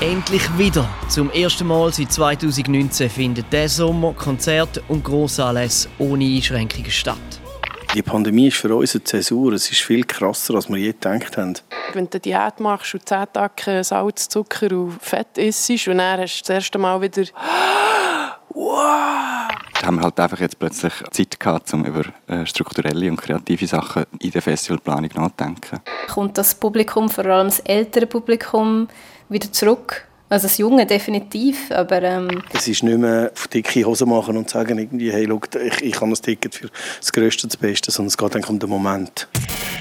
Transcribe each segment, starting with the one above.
Endlich wieder. Zum ersten Mal seit 2019 finden der Sommer Konzerte und Grossanlässe ohne Einschränkungen statt. Die Pandemie ist für uns eine Zäsur. Es ist viel krasser, als wir je gedacht haben. Wenn du Diät machst und 10 Tage Salz, Zucker und Fett isst und dann hast du das erste Mal wieder wow! Da haben wir halt einfach jetzt plötzlich Zeit gehabt, um über äh, strukturelle und kreative Sachen in der Festivalplanung nachzudenken. Kommt das Publikum, vor allem das ältere Publikum, wieder zurück? Also das Junge definitiv, aber... Ähm es ist nicht mehr auf dicke Hose machen und sagen irgendwie, hey, schau, ich, ich habe das Ticket für das Größte und das Beste, sondern es geht eigentlich um den Moment.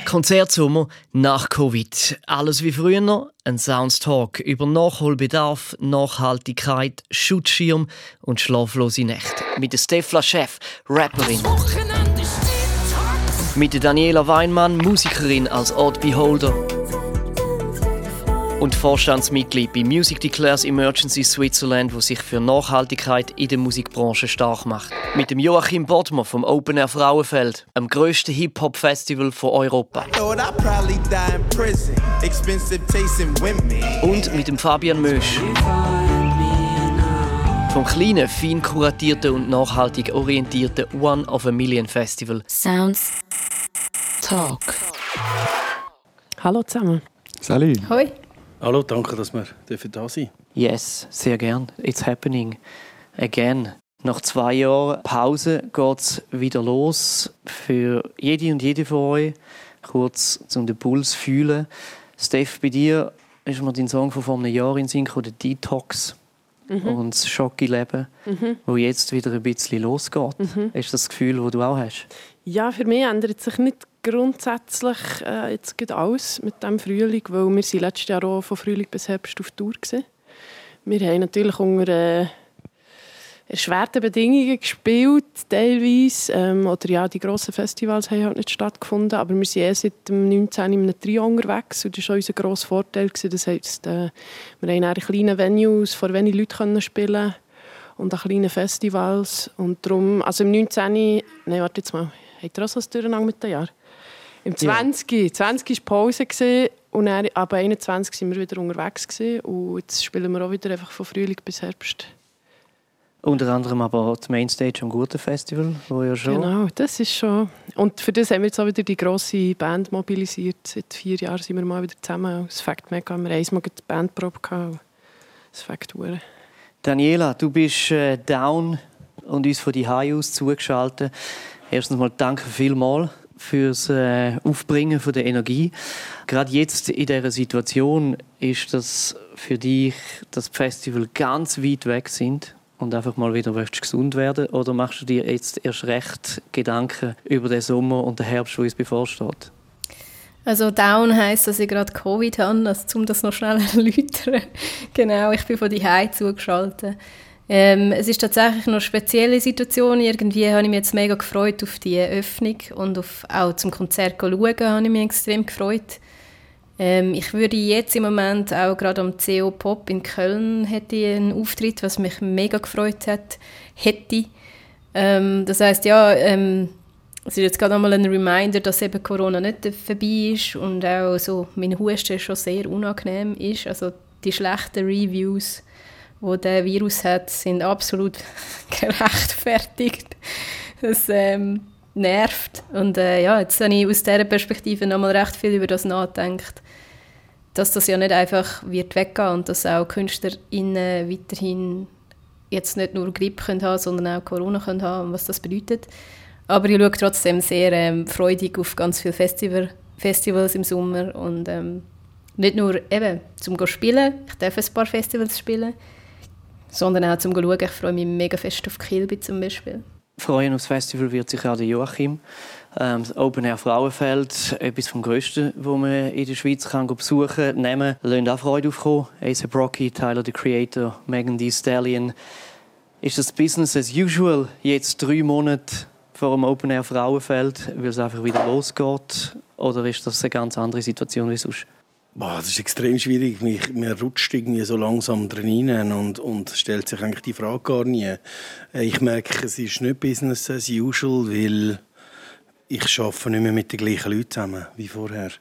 Konzertsommer nach Covid. Alles wie früher. Ein Soundstalk über Nachholbedarf, Nachhaltigkeit, Schutzschirm und schlaflose Nächte. Mit der Stefla Chef, Rapperin. Mit der Daniela Weinmann, Musikerin als Art Beholder und Vorstandsmitglied bei Music Declares Emergency Switzerland, wo sich für Nachhaltigkeit in der Musikbranche stark macht. Mit dem Joachim Bodmer vom Open Air Frauenfeld, dem grössten Hip-Hop-Festival von Europa. Und mit dem Fabian Mösch. Vom kleinen, fein kuratierten und nachhaltig orientierten One of a Million Festival. Sounds Talk. Hallo zusammen. Salut. Hoi. Hallo, danke, dass wir da sind Yes, sehr gern. It's happening again. Nach zwei Jahren Pause geht es wieder los für jede und jede von euch. Kurz zum den Puls fühlen. Steph, bei dir ist mir dein Song von vor einem Jahr in Synchro, der Detox mhm. und das Schocki-Leben, mhm. wo jetzt wieder ein bisschen losgeht. Mhm. Ist das das Gefühl, das du auch hast? Ja, für mich ändert sich nicht grundsätzlich äh, jetzt geht alles mit dem Frühling, weil wir sind letztes Jahr auch von Frühling bis Herbst auf Tour gewesen. Wir haben natürlich unter äh, erschwerten Bedingungen gespielt, teilweise. Ähm, oder ja, die grossen Festivals haben halt nicht stattgefunden, aber wir sind eh seit dem 19. in einem Trio unterwegs und das war unser grosser Vorteil. Gewesen. Das heisst, äh, wir haben in kleinen Venues vor wenig Leuten können spielen und an kleinen Festivals. Und darum, also im 19. Nein, warte jetzt mal. Habt ihr auch so ein mit den Jahren? Im 20. Ja. 20 war Pause gewesen, und dann, ab 21 sind wir wieder unterwegs gewesen, und jetzt spielen wir auch wieder einfach von Frühling bis Herbst. Unter anderem aber das Mainstage am Guten Festival, wo ja schon... Genau, das ist schon... Und für das haben wir jetzt auch wieder die grosse Band mobilisiert. Seit vier Jahren sind wir mal wieder zusammen. Das Fakt mega, wir haben einmal die Bandprobe gehabt. Das Fakt Daniela, du bist äh, down und uns von die High aus zugeschaltet. Erstens mal danke vielmals fürs äh, Aufbringen von der Energie. Gerade jetzt in dieser Situation ist das für dich, dass die Festival ganz weit weg sind und einfach mal wieder gesund werden oder machst du dir jetzt erst recht Gedanken über den Sommer und den Herbst, wo uns bevorsteht? Also down heisst, dass ich gerade Covid habe, also, um das noch schnell erläutern. genau, ich bin von die zugeschaltet. Ähm, es ist tatsächlich eine spezielle Situation. Irgendwie habe ich mich jetzt mega gefreut auf die Öffnung und auf, auch zum Konzert schauen, habe ich mich extrem gefreut. Ähm, ich würde jetzt im Moment auch gerade am CO Pop in Köln hätte ich einen Auftritt, was mich mega gefreut hat, hätte. Ähm, das heißt ja, ähm, es ist jetzt gerade einmal ein Reminder, dass eben Corona nicht vorbei ist und auch so mein Husten schon sehr unangenehm ist. Also die schlechten Reviews wo der Virus hat, sind absolut gerechtfertigt. Das ähm, nervt. Und äh, ja, jetzt habe ich aus dieser Perspektive nochmal recht viel über das nachgedacht, dass das ja nicht einfach wird weggehen und dass auch KünstlerInnen weiterhin jetzt nicht nur Grippe können haben, sondern auch Corona können haben und was das bedeutet. Aber ich schaue trotzdem sehr ähm, freudig auf ganz viele Festival, Festivals im Sommer und ähm, nicht nur eben zum spielen, ich darf ein paar Festivals spielen, sondern auch zum schauen. Ich freue mich mega fest auf Kilby zum Beispiel. Freuen aufs Festival wird sich auch der Joachim. Ähm, das Open Air Frauenfeld, etwas vom Größten, wo man in der Schweiz kann besuchen kann, nehmen, lassen auch Freude aufkommen. A$AP Rocky, Tyler, the Creator, Megan Thee Stallion. Ist das Business as usual jetzt drei Monate vor dem Open Air Frauenfeld, weil es einfach wieder losgeht? Oder ist das eine ganz andere Situation wie sonst? Boah, das ist extrem schwierig. Man rutscht irgendwie so langsam drin und, und stellt sich eigentlich die Frage gar nie. Äh, ich merke, es ist nicht Business as usual, weil ich arbeite nicht mehr mit den gleichen Leuten zusammen wie vorher.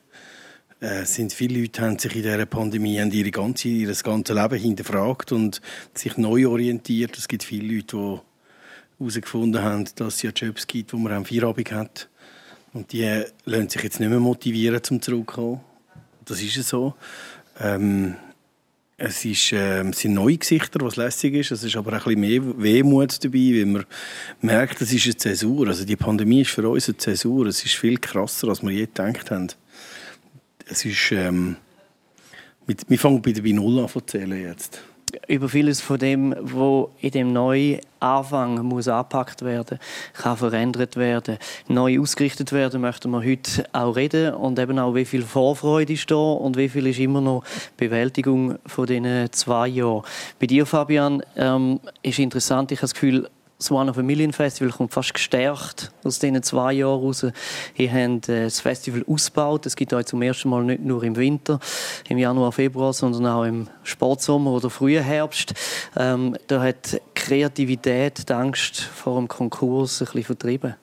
äh, sind viele Leute haben sich in dieser Pandemie haben ihre ganze, ihr ganze Leben hinterfragt und sich neu orientiert. Es gibt viele Leute, die herausgefunden haben, dass es ja Jobs gibt, wo man am Feierabend hat. Und die lassen sich jetzt nicht mehr motivieren, zum zurückzukommen. Das ist es so. Ähm, es, ist, äh, es sind neue Gesichter, was lässig ist. Es ist aber auch ein bisschen mehr Wehmut dabei, weil man merkt, es ist eine Zäsur. Also die Pandemie ist für uns eine Zäsur. Es ist viel krasser, als wir je gedacht haben. Es ist... Ähm, wir fangen bei Null an zu zählen jetzt über vieles von dem, wo in dem neuen Anfang muss angepackt werden, kann verändert werden, neu ausgerichtet werden, möchten wir heute auch reden und eben auch wie viel Vorfreude ist da und wie viel ist immer noch Bewältigung von diesen zwei Jahren. Bei dir, Fabian, ähm, ist interessant. Ich habe das Gefühl, das One of a Million Festival kommt fast gestärkt aus diesen zwei Jahren raus. Ihr habt äh, das Festival ausgebaut. Es gibt euch zum ersten Mal nicht nur im Winter, im Januar, Februar, sondern auch im Sportsommer oder frühen Herbst. Ähm, da hat Kreativität, die Angst vor dem Konkurs ein bisschen vertrieben.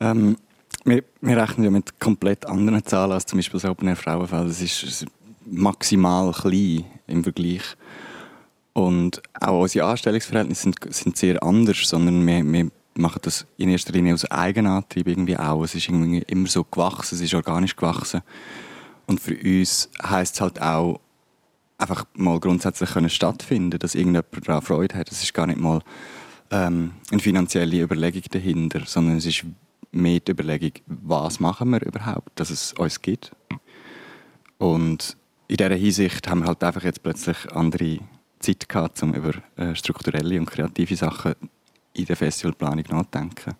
Ähm, wir, wir, rechnen ja mit komplett anderen Zahlen als zum Beispiel das Open Air Frauenfeld. Es ist maximal klein im Vergleich und auch unsere Anstellungsverhältnisse sind, sind sehr anders, sondern wir, wir machen das in erster Linie aus Eigenantrieb irgendwie auch. Es ist irgendwie immer so gewachsen, es ist organisch gewachsen. Und für uns heisst es halt auch, einfach mal grundsätzlich können stattfinden, dass irgendjemand daran Freude hat. Es ist gar nicht mal ähm, eine finanzielle Überlegung dahinter, sondern es ist mehr die Überlegung, was machen wir überhaupt, dass es uns gibt. Und in dieser Hinsicht haben wir halt einfach jetzt plötzlich andere Zeit gehabt, um über äh, strukturelle und kreative Sachen in der Festivalplanung nachzudenken.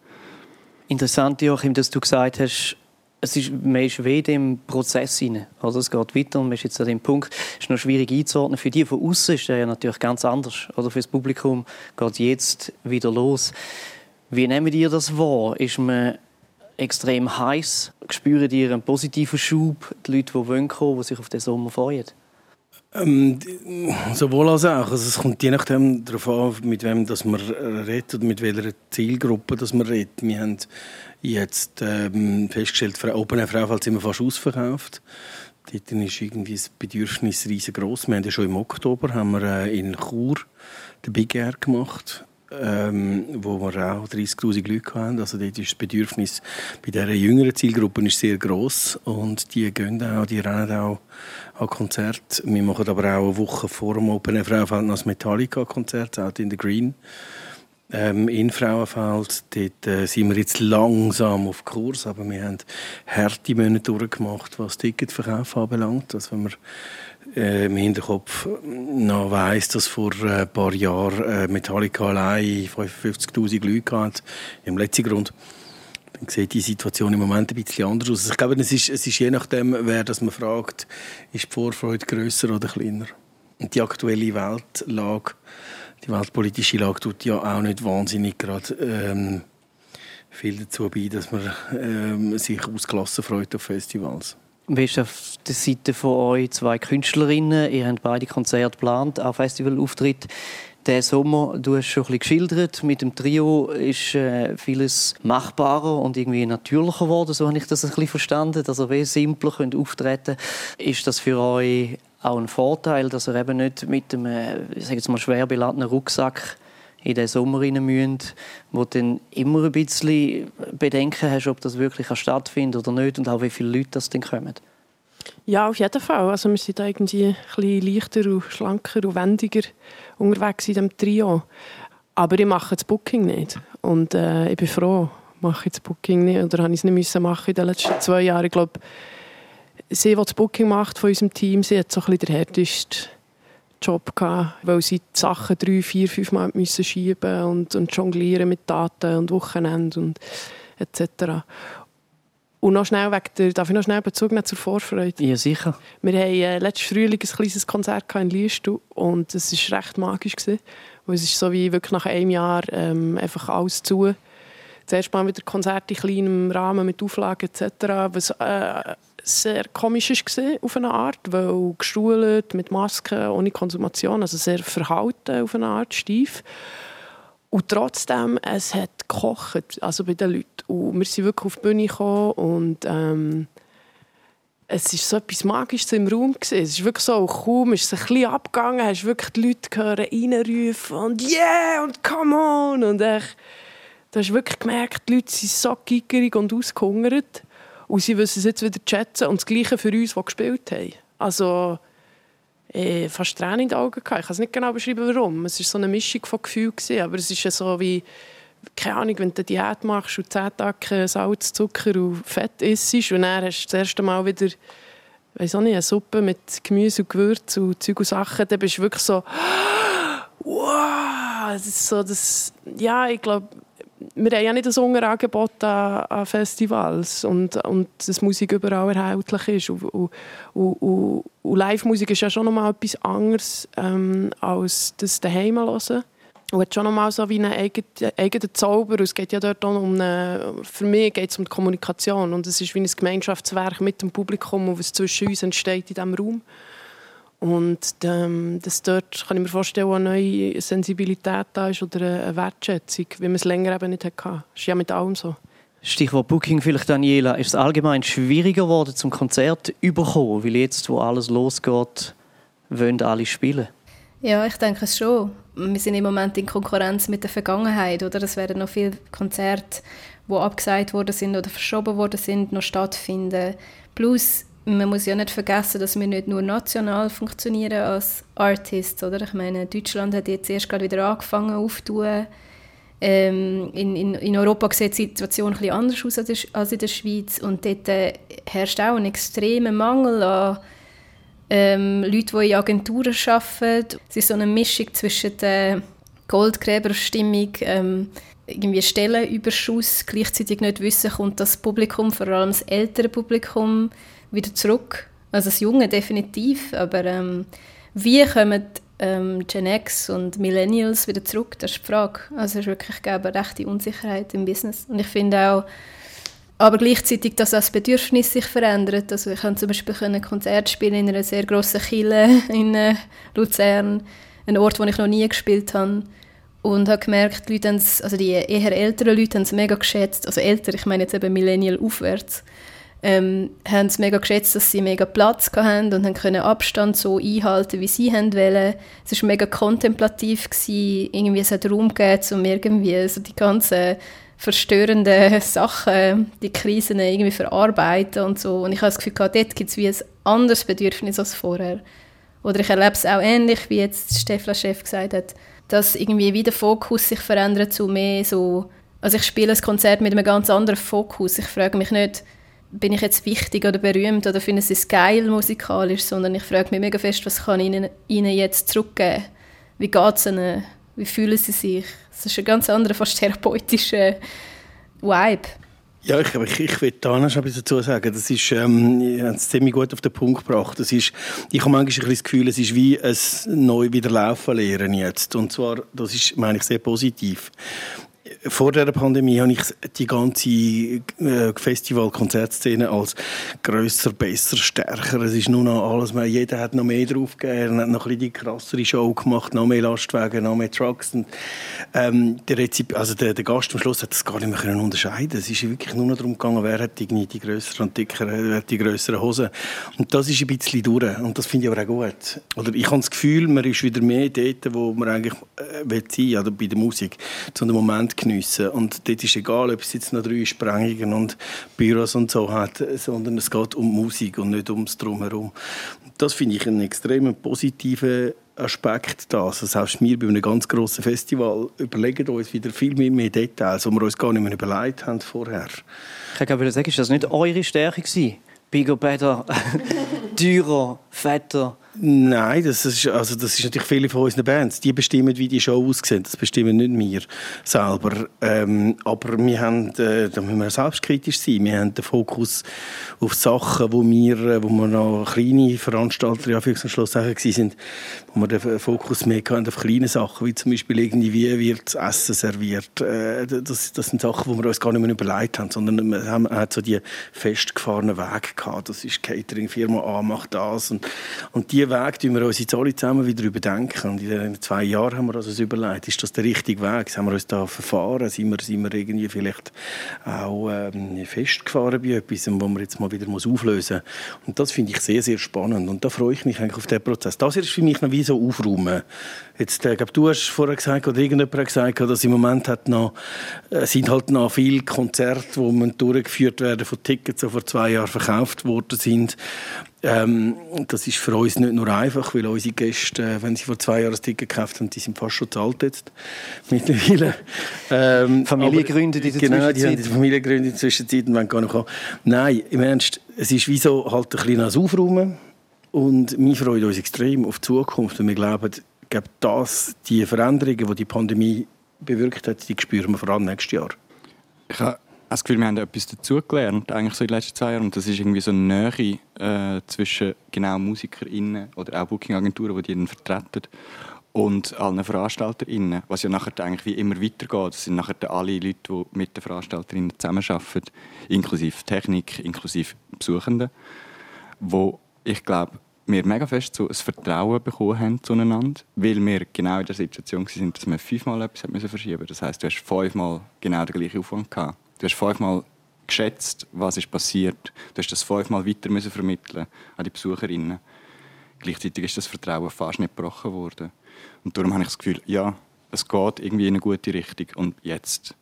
Interessant, Joachim, dass du gesagt hast, es ist, man ist weder im Prozess hinein. Also es geht weiter und man ist jetzt an dem Punkt, es ist noch schwierig einzuordnen. Für die von außen ist das ja natürlich ganz anders. Oder für das Publikum geht jetzt wieder los. Wie nehmen ihr das wahr? Ist man extrem heiß? Spüren ihr einen positiven Schub? Die Leute, die kommen, die sich auf den Sommer freuen? Ähm, sowohl als auch. Also es kommt je nachdem darauf an, mit wem das man redet oder mit welcher Zielgruppe das man redet. Wir haben jetzt ähm, festgestellt, Frau, Open Frau sind wir fast ausverkauft. Dort ist irgendwie das Bedürfnis riesengroß. Wir haben ja schon im Oktober haben wir, äh, in Chur den Big Air gemacht ähm, wo wir auch 30'000 Leute hatten. Also dort ist das Bedürfnis bei dieser jüngeren Zielgruppe ist sehr gross und die gehen auch, die rennen auch an Konzerte. Wir machen aber auch eine Woche vor dem Open Air Frauenfeld noch das Metallica-Konzert, out in the Green. Ähm, in Frauenfeld, dort äh, sind wir jetzt langsam auf Kurs, aber wir haben harte Monate durchgemacht, was Ticketverkauf anbelangt. Also wenn wir äh, im Hinterkopf noch weiss, dass vor äh, ein paar Jahren äh, Metallica allein 55'000 Leute hatten, im letzten Grund. Sieht die Situation im Moment ein bisschen anders aus. Ich glaube, es ist, es ist je nachdem, wer das man fragt, ist die Vorfreude grösser oder kleiner. Und die aktuelle Weltlage, die weltpolitische Lage tut ja auch nicht wahnsinnig gerade ähm, viel dazu bei, dass man ähm, sich ausgelassen freut auf Festivals. Wie ist auf der Seite von euch zwei Künstlerinnen? Ihr habt beide Konzerte geplant, auch Festivalauftritt. Der Sommer, du hast schon ein bisschen geschildert, mit dem Trio ist äh, vieles machbarer und irgendwie natürlicher geworden, so habe ich das ein bisschen verstanden, dass ihr simpler könnt auftreten Ist das für euch auch ein Vorteil, dass ihr eben nicht mit einem, äh, ich sage jetzt mal, schwer beladenen Rucksack in den Sommer rein müssen, wo du dann immer ein bisschen Bedenken hast, ob das wirklich stattfindet oder nicht und auch wie viele Leute das dann kommen. Ja, auf jeden Fall. Also wir sind da irgendwie ein leichter und schlanker und wendiger unterwegs in diesem Trio. Aber ich mache das Booking nicht. Und äh, ich bin froh, mache ich das Booking nicht. Oder habe ich es nicht müssen machen in den letzten zwei Jahren. Ich glaube, sie, die das Booking macht von unserem Team, sie hat so ein bisschen den härtesten Job gehabt, weil sie die Sachen drei, vier, fünf Mal müssen schieben und, und jonglieren mit Daten und Wochenende und etc. Und noch schnell wegen der, darf ich noch schnell Bezug nehmen zur Vorfreude? Ja, sicher. Wir hatten äh, letzten Frühling ein kleines Konzert in Liestal und es war recht magisch. Gewesen, weil es ist so wie wirklich nach einem Jahr ähm, einfach alles zu. Zuerst mal wieder Konzerte in kleinem Rahmen mit Auflagen etc., was äh, sehr komisch war auf eine Art, weil gestuhlt, mit Masken, ohne Konsumation, also sehr verhalten auf eine Art, steif. Und trotzdem, es hat gekocht, also bei den Leuten. Und wir sind wirklich auf die Bühne gekommen und ähm, es ist so etwas Magisches im Raum gewesen. Es ist wirklich so, kaum ist es ein bisschen abgegangen, hast wirklich die Leute gehört reinrufen und «Yeah!» und «Come on!» und echt, du hast wirklich gemerkt, die Leute sind so gickerig und ausgehungert und sie wissen es jetzt wieder schätzen und das Gleiche für uns, die gespielt haben. Also, äh, fast Tränen in den Augen gehabt. Ich kann es nicht genau beschreiben, warum. Es war so eine Mischung von Gefühlen, aber es ist so wie, keine Ahnung, wenn du Diät machst und 10 Tage Salz, Zucker und Fett isst und dann hast du das erste Mal wieder weiß auch nicht, eine Suppe mit Gemüse und Gewürz und Zeug und Sachen, dann bist du wirklich so wow, das ist so das, ja, ich glaube, wir haben ja nicht ein Unterangebot an, an Festivals und, und dass Musik überall erhältlich ist. Und, und, und, und Live-Musik ist ja schon nochmal etwas anderes ähm, als das daheim hören. Und hat schon nochmal so wie einen eigenen, Zauber. Es geht ja dort auch um eine, für mich geht es um die Kommunikation. Und es ist wie ein Gemeinschaftswerk mit dem Publikum, und was zwischen uns entsteht in diesem Raum. Und ähm, dass dort, kann ich mir vorstellen, eine neue Sensibilität da ist oder eine Wertschätzung, wie man es länger eben nicht hatte. Das ist ja mit allem so. Stichwort Booking vielleicht, Daniela. Ist es allgemein schwieriger geworden, zum Konzert zu überkommen? Weil jetzt, wo alles losgeht, wollen alle spielen? Ja, ich denke es schon. Wir sind im Moment in Konkurrenz mit der Vergangenheit. Oder? Es werden noch viele Konzerte, die abgesagt worden sind oder verschoben worden sind, noch stattfinden. Plus man muss ja nicht vergessen, dass wir nicht nur national funktionieren als Artists, oder? Ich meine, Deutschland hat jetzt erst gerade wieder angefangen aufzutun. Ähm, in, in, in Europa sieht die Situation ein anders aus als in der Schweiz und dort äh, herrscht auch ein extremer Mangel an ähm, Leuten, die in Agenturen arbeiten. Es ist so eine Mischung zwischen der Goldgräberstimmung, ähm, irgendwie Stellenüberschuss, gleichzeitig nicht wissen, kommt das Publikum, vor allem das ältere Publikum, wieder zurück. Also das Junge definitiv, aber ähm, wie kommen ähm, Gen X und Millennials wieder zurück? Das ist die Frage. Also es ist wirklich eine rechte Unsicherheit im Business. Und ich finde auch, aber gleichzeitig, dass das Bedürfnis sich verändert. Also ich kann zum Beispiel ein Konzert spielen in einer sehr grossen Kille in äh, Luzern, ein Ort, wo ich noch nie gespielt habe. Und habe gemerkt, die, Leute also die eher älteren Leute haben es mega geschätzt. Also älter, ich meine jetzt eben Millennial aufwärts ähm, haben es mega geschätzt, dass sie mega Platz hatten und können Abstand so einhalten, wie sie wollen. Es war mega kontemplativ, gewesen. irgendwie es hat Raum gegeben, um irgendwie so die ganzen verstörenden Sachen, die Krisen irgendwie verarbeiten und so. Und ich habe das Gefühl, dort gibt es wie ein anderes Bedürfnis als vorher. Oder ich erlebe es auch ähnlich, wie jetzt Stefan Chef gesagt hat, dass irgendwie wieder der Fokus sich verändert zu mehr so, also ich spiele ein Konzert mit einem ganz anderen Fokus. Ich frage mich nicht, bin ich jetzt wichtig oder berühmt oder finde es geil musikalisch, sondern ich frage mich mega fest, was kann ich ihnen, ihnen jetzt zurückgeben? Wie geht es ihnen? Wie fühlen sie sich? Das ist ein ganz anderer, fast therapeutischer Vibe. Ja, ich, ich, ich will da noch etwas dazu sagen. Das ist, ähm, ich habe es ziemlich gut auf den Punkt gebracht. Das ist, ich habe manchmal das Gefühl, es ist wie ein neu wieder laufen lernen jetzt. Und zwar, das ist, meine ich, sehr positiv vor der Pandemie habe ich die ganze äh, Festival-Konzertszene als grösser, besser, stärker. Es ist nur noch alles mehr. Jeder hat noch mehr drauf gegeben, hat noch ein die krassere Show gemacht, noch mehr Lastwagen, noch mehr Trucks. Und, ähm, der, Rezip also der, der, Gast am Schluss hat das gar nicht mehr können unterscheiden. Es ist wirklich nur noch darum gegangen, wer hat die, die grösseren und dickeren, wer hat die grösseren Hosen. Und das ist ein bisschen durch. Und das finde ich aber auch gut. Oder ich habe das Gefühl, man ist wieder mehr dort, wo man eigentlich äh, will sein, oder bei der Musik, zu einem Moment geniessen. Und dort ist egal, ob es jetzt noch drei Sprengungen und Büros und so hat, sondern es geht um Musik und nicht ums Drumherum. Das finde ich einen extrem positiven Aspekt da. Also selbst wir bei einem ganz grossen Festival überlegen uns wieder viel mehr, mehr Details, die wir uns gar nicht mehr überlegt haben vorher. Ich kann sagen, ist das nicht eure Stärke gewesen? Bigger, better, teurer, fetter, Nein, das ist, also das ist natürlich viele von unseren Bands. Die bestimmen, wie die Show aussieht. Das bestimmen nicht wir selber. Ähm, aber wir haben, äh, da müssen wir selbstkritisch sein. Wir haben den Fokus auf Sachen, wo wir, äh, wo wir noch kleine Veranstalter, ja, für Schluss sind, wo wir den Fokus mehr haben auf kleine Sachen, wie zum Beispiel irgendwie, wie wird das Essen serviert. Äh, das, das sind Sachen, die wir uns gar nicht mehr überlegt haben, sondern wir haben halt so die festgefahrenen Wege gehabt. Das ist Catering, Firma A macht das und, und die diese Weg wir uns jetzt alle zusammen wieder überdenken. Und in den zwei Jahren haben wir uns überlegt, ist das der richtige Weg? Haben wir uns da verfahren? Sind wir, sind wir irgendwie vielleicht auch ähm, festgefahren bei etwas, wo wir jetzt mal wieder muss auflösen muss? Und das finde ich sehr, sehr spannend. Und da freue ich mich eigentlich auf den Prozess. Das ist für mich noch wie so aufräumen. Jetzt, äh, glaub, du hast vorher gesagt, oder irgendjemand hat gesagt, dass im Moment hat noch, äh, sind halt noch viele Konzerte, die durchgeführt werden von Tickets, die vor zwei Jahren verkauft worden sind. Ähm, das ist für uns nicht nur einfach, weil unsere Gäste, äh, wenn sie vor zwei Jahren ein Ticket gekauft haben, die sind fast schon zahlt jetzt mittlerweile. Ähm, Familie gegründet in der genau, Zwischenzeit. die haben die Familie gegründet in der Zwischenzeit und wollen gar nicht kommen. Nein, im Ernst, es ist wie so halt ein bisschen Aufräumen und wir freuen uns extrem auf die Zukunft und wir glauben, glaube, das, die Veränderungen, die die Pandemie bewirkt hat, die spüren wir vor allem nächstes Jahr. Ich habe das Gefühl, wir haben etwas dazugelernt, eigentlich so in den letzten zwei Jahren. Und das ist irgendwie so eine Nähe äh, zwischen genau MusikerInnen oder auch Booking-Agenturen, die die dann vertreten, und allen VeranstalterInnen, was ja nachher eigentlich wie immer weitergeht. Das sind nachher alle Leute, die mit den VeranstalterInnen zusammenarbeiten, inklusive Technik, inklusive Besuchenden, wo ich glaube, wir mega fest so ein Vertrauen bekommen haben zueinander, weil wir genau in der Situation waren, dass wir fünfmal etwas verschieben mussten. Das heisst, du hast fünfmal genau den gleichen Aufwand gehabt. Du hast fünfmal geschätzt, was ist passiert. Du hast das fünfmal weiter müssen vermitteln an die Besucherinnen. Gleichzeitig ist das Vertrauen fast nicht gebrochen worden. Und darum habe ich das Gefühl, ja, es geht irgendwie in eine gute Richtung. Und jetzt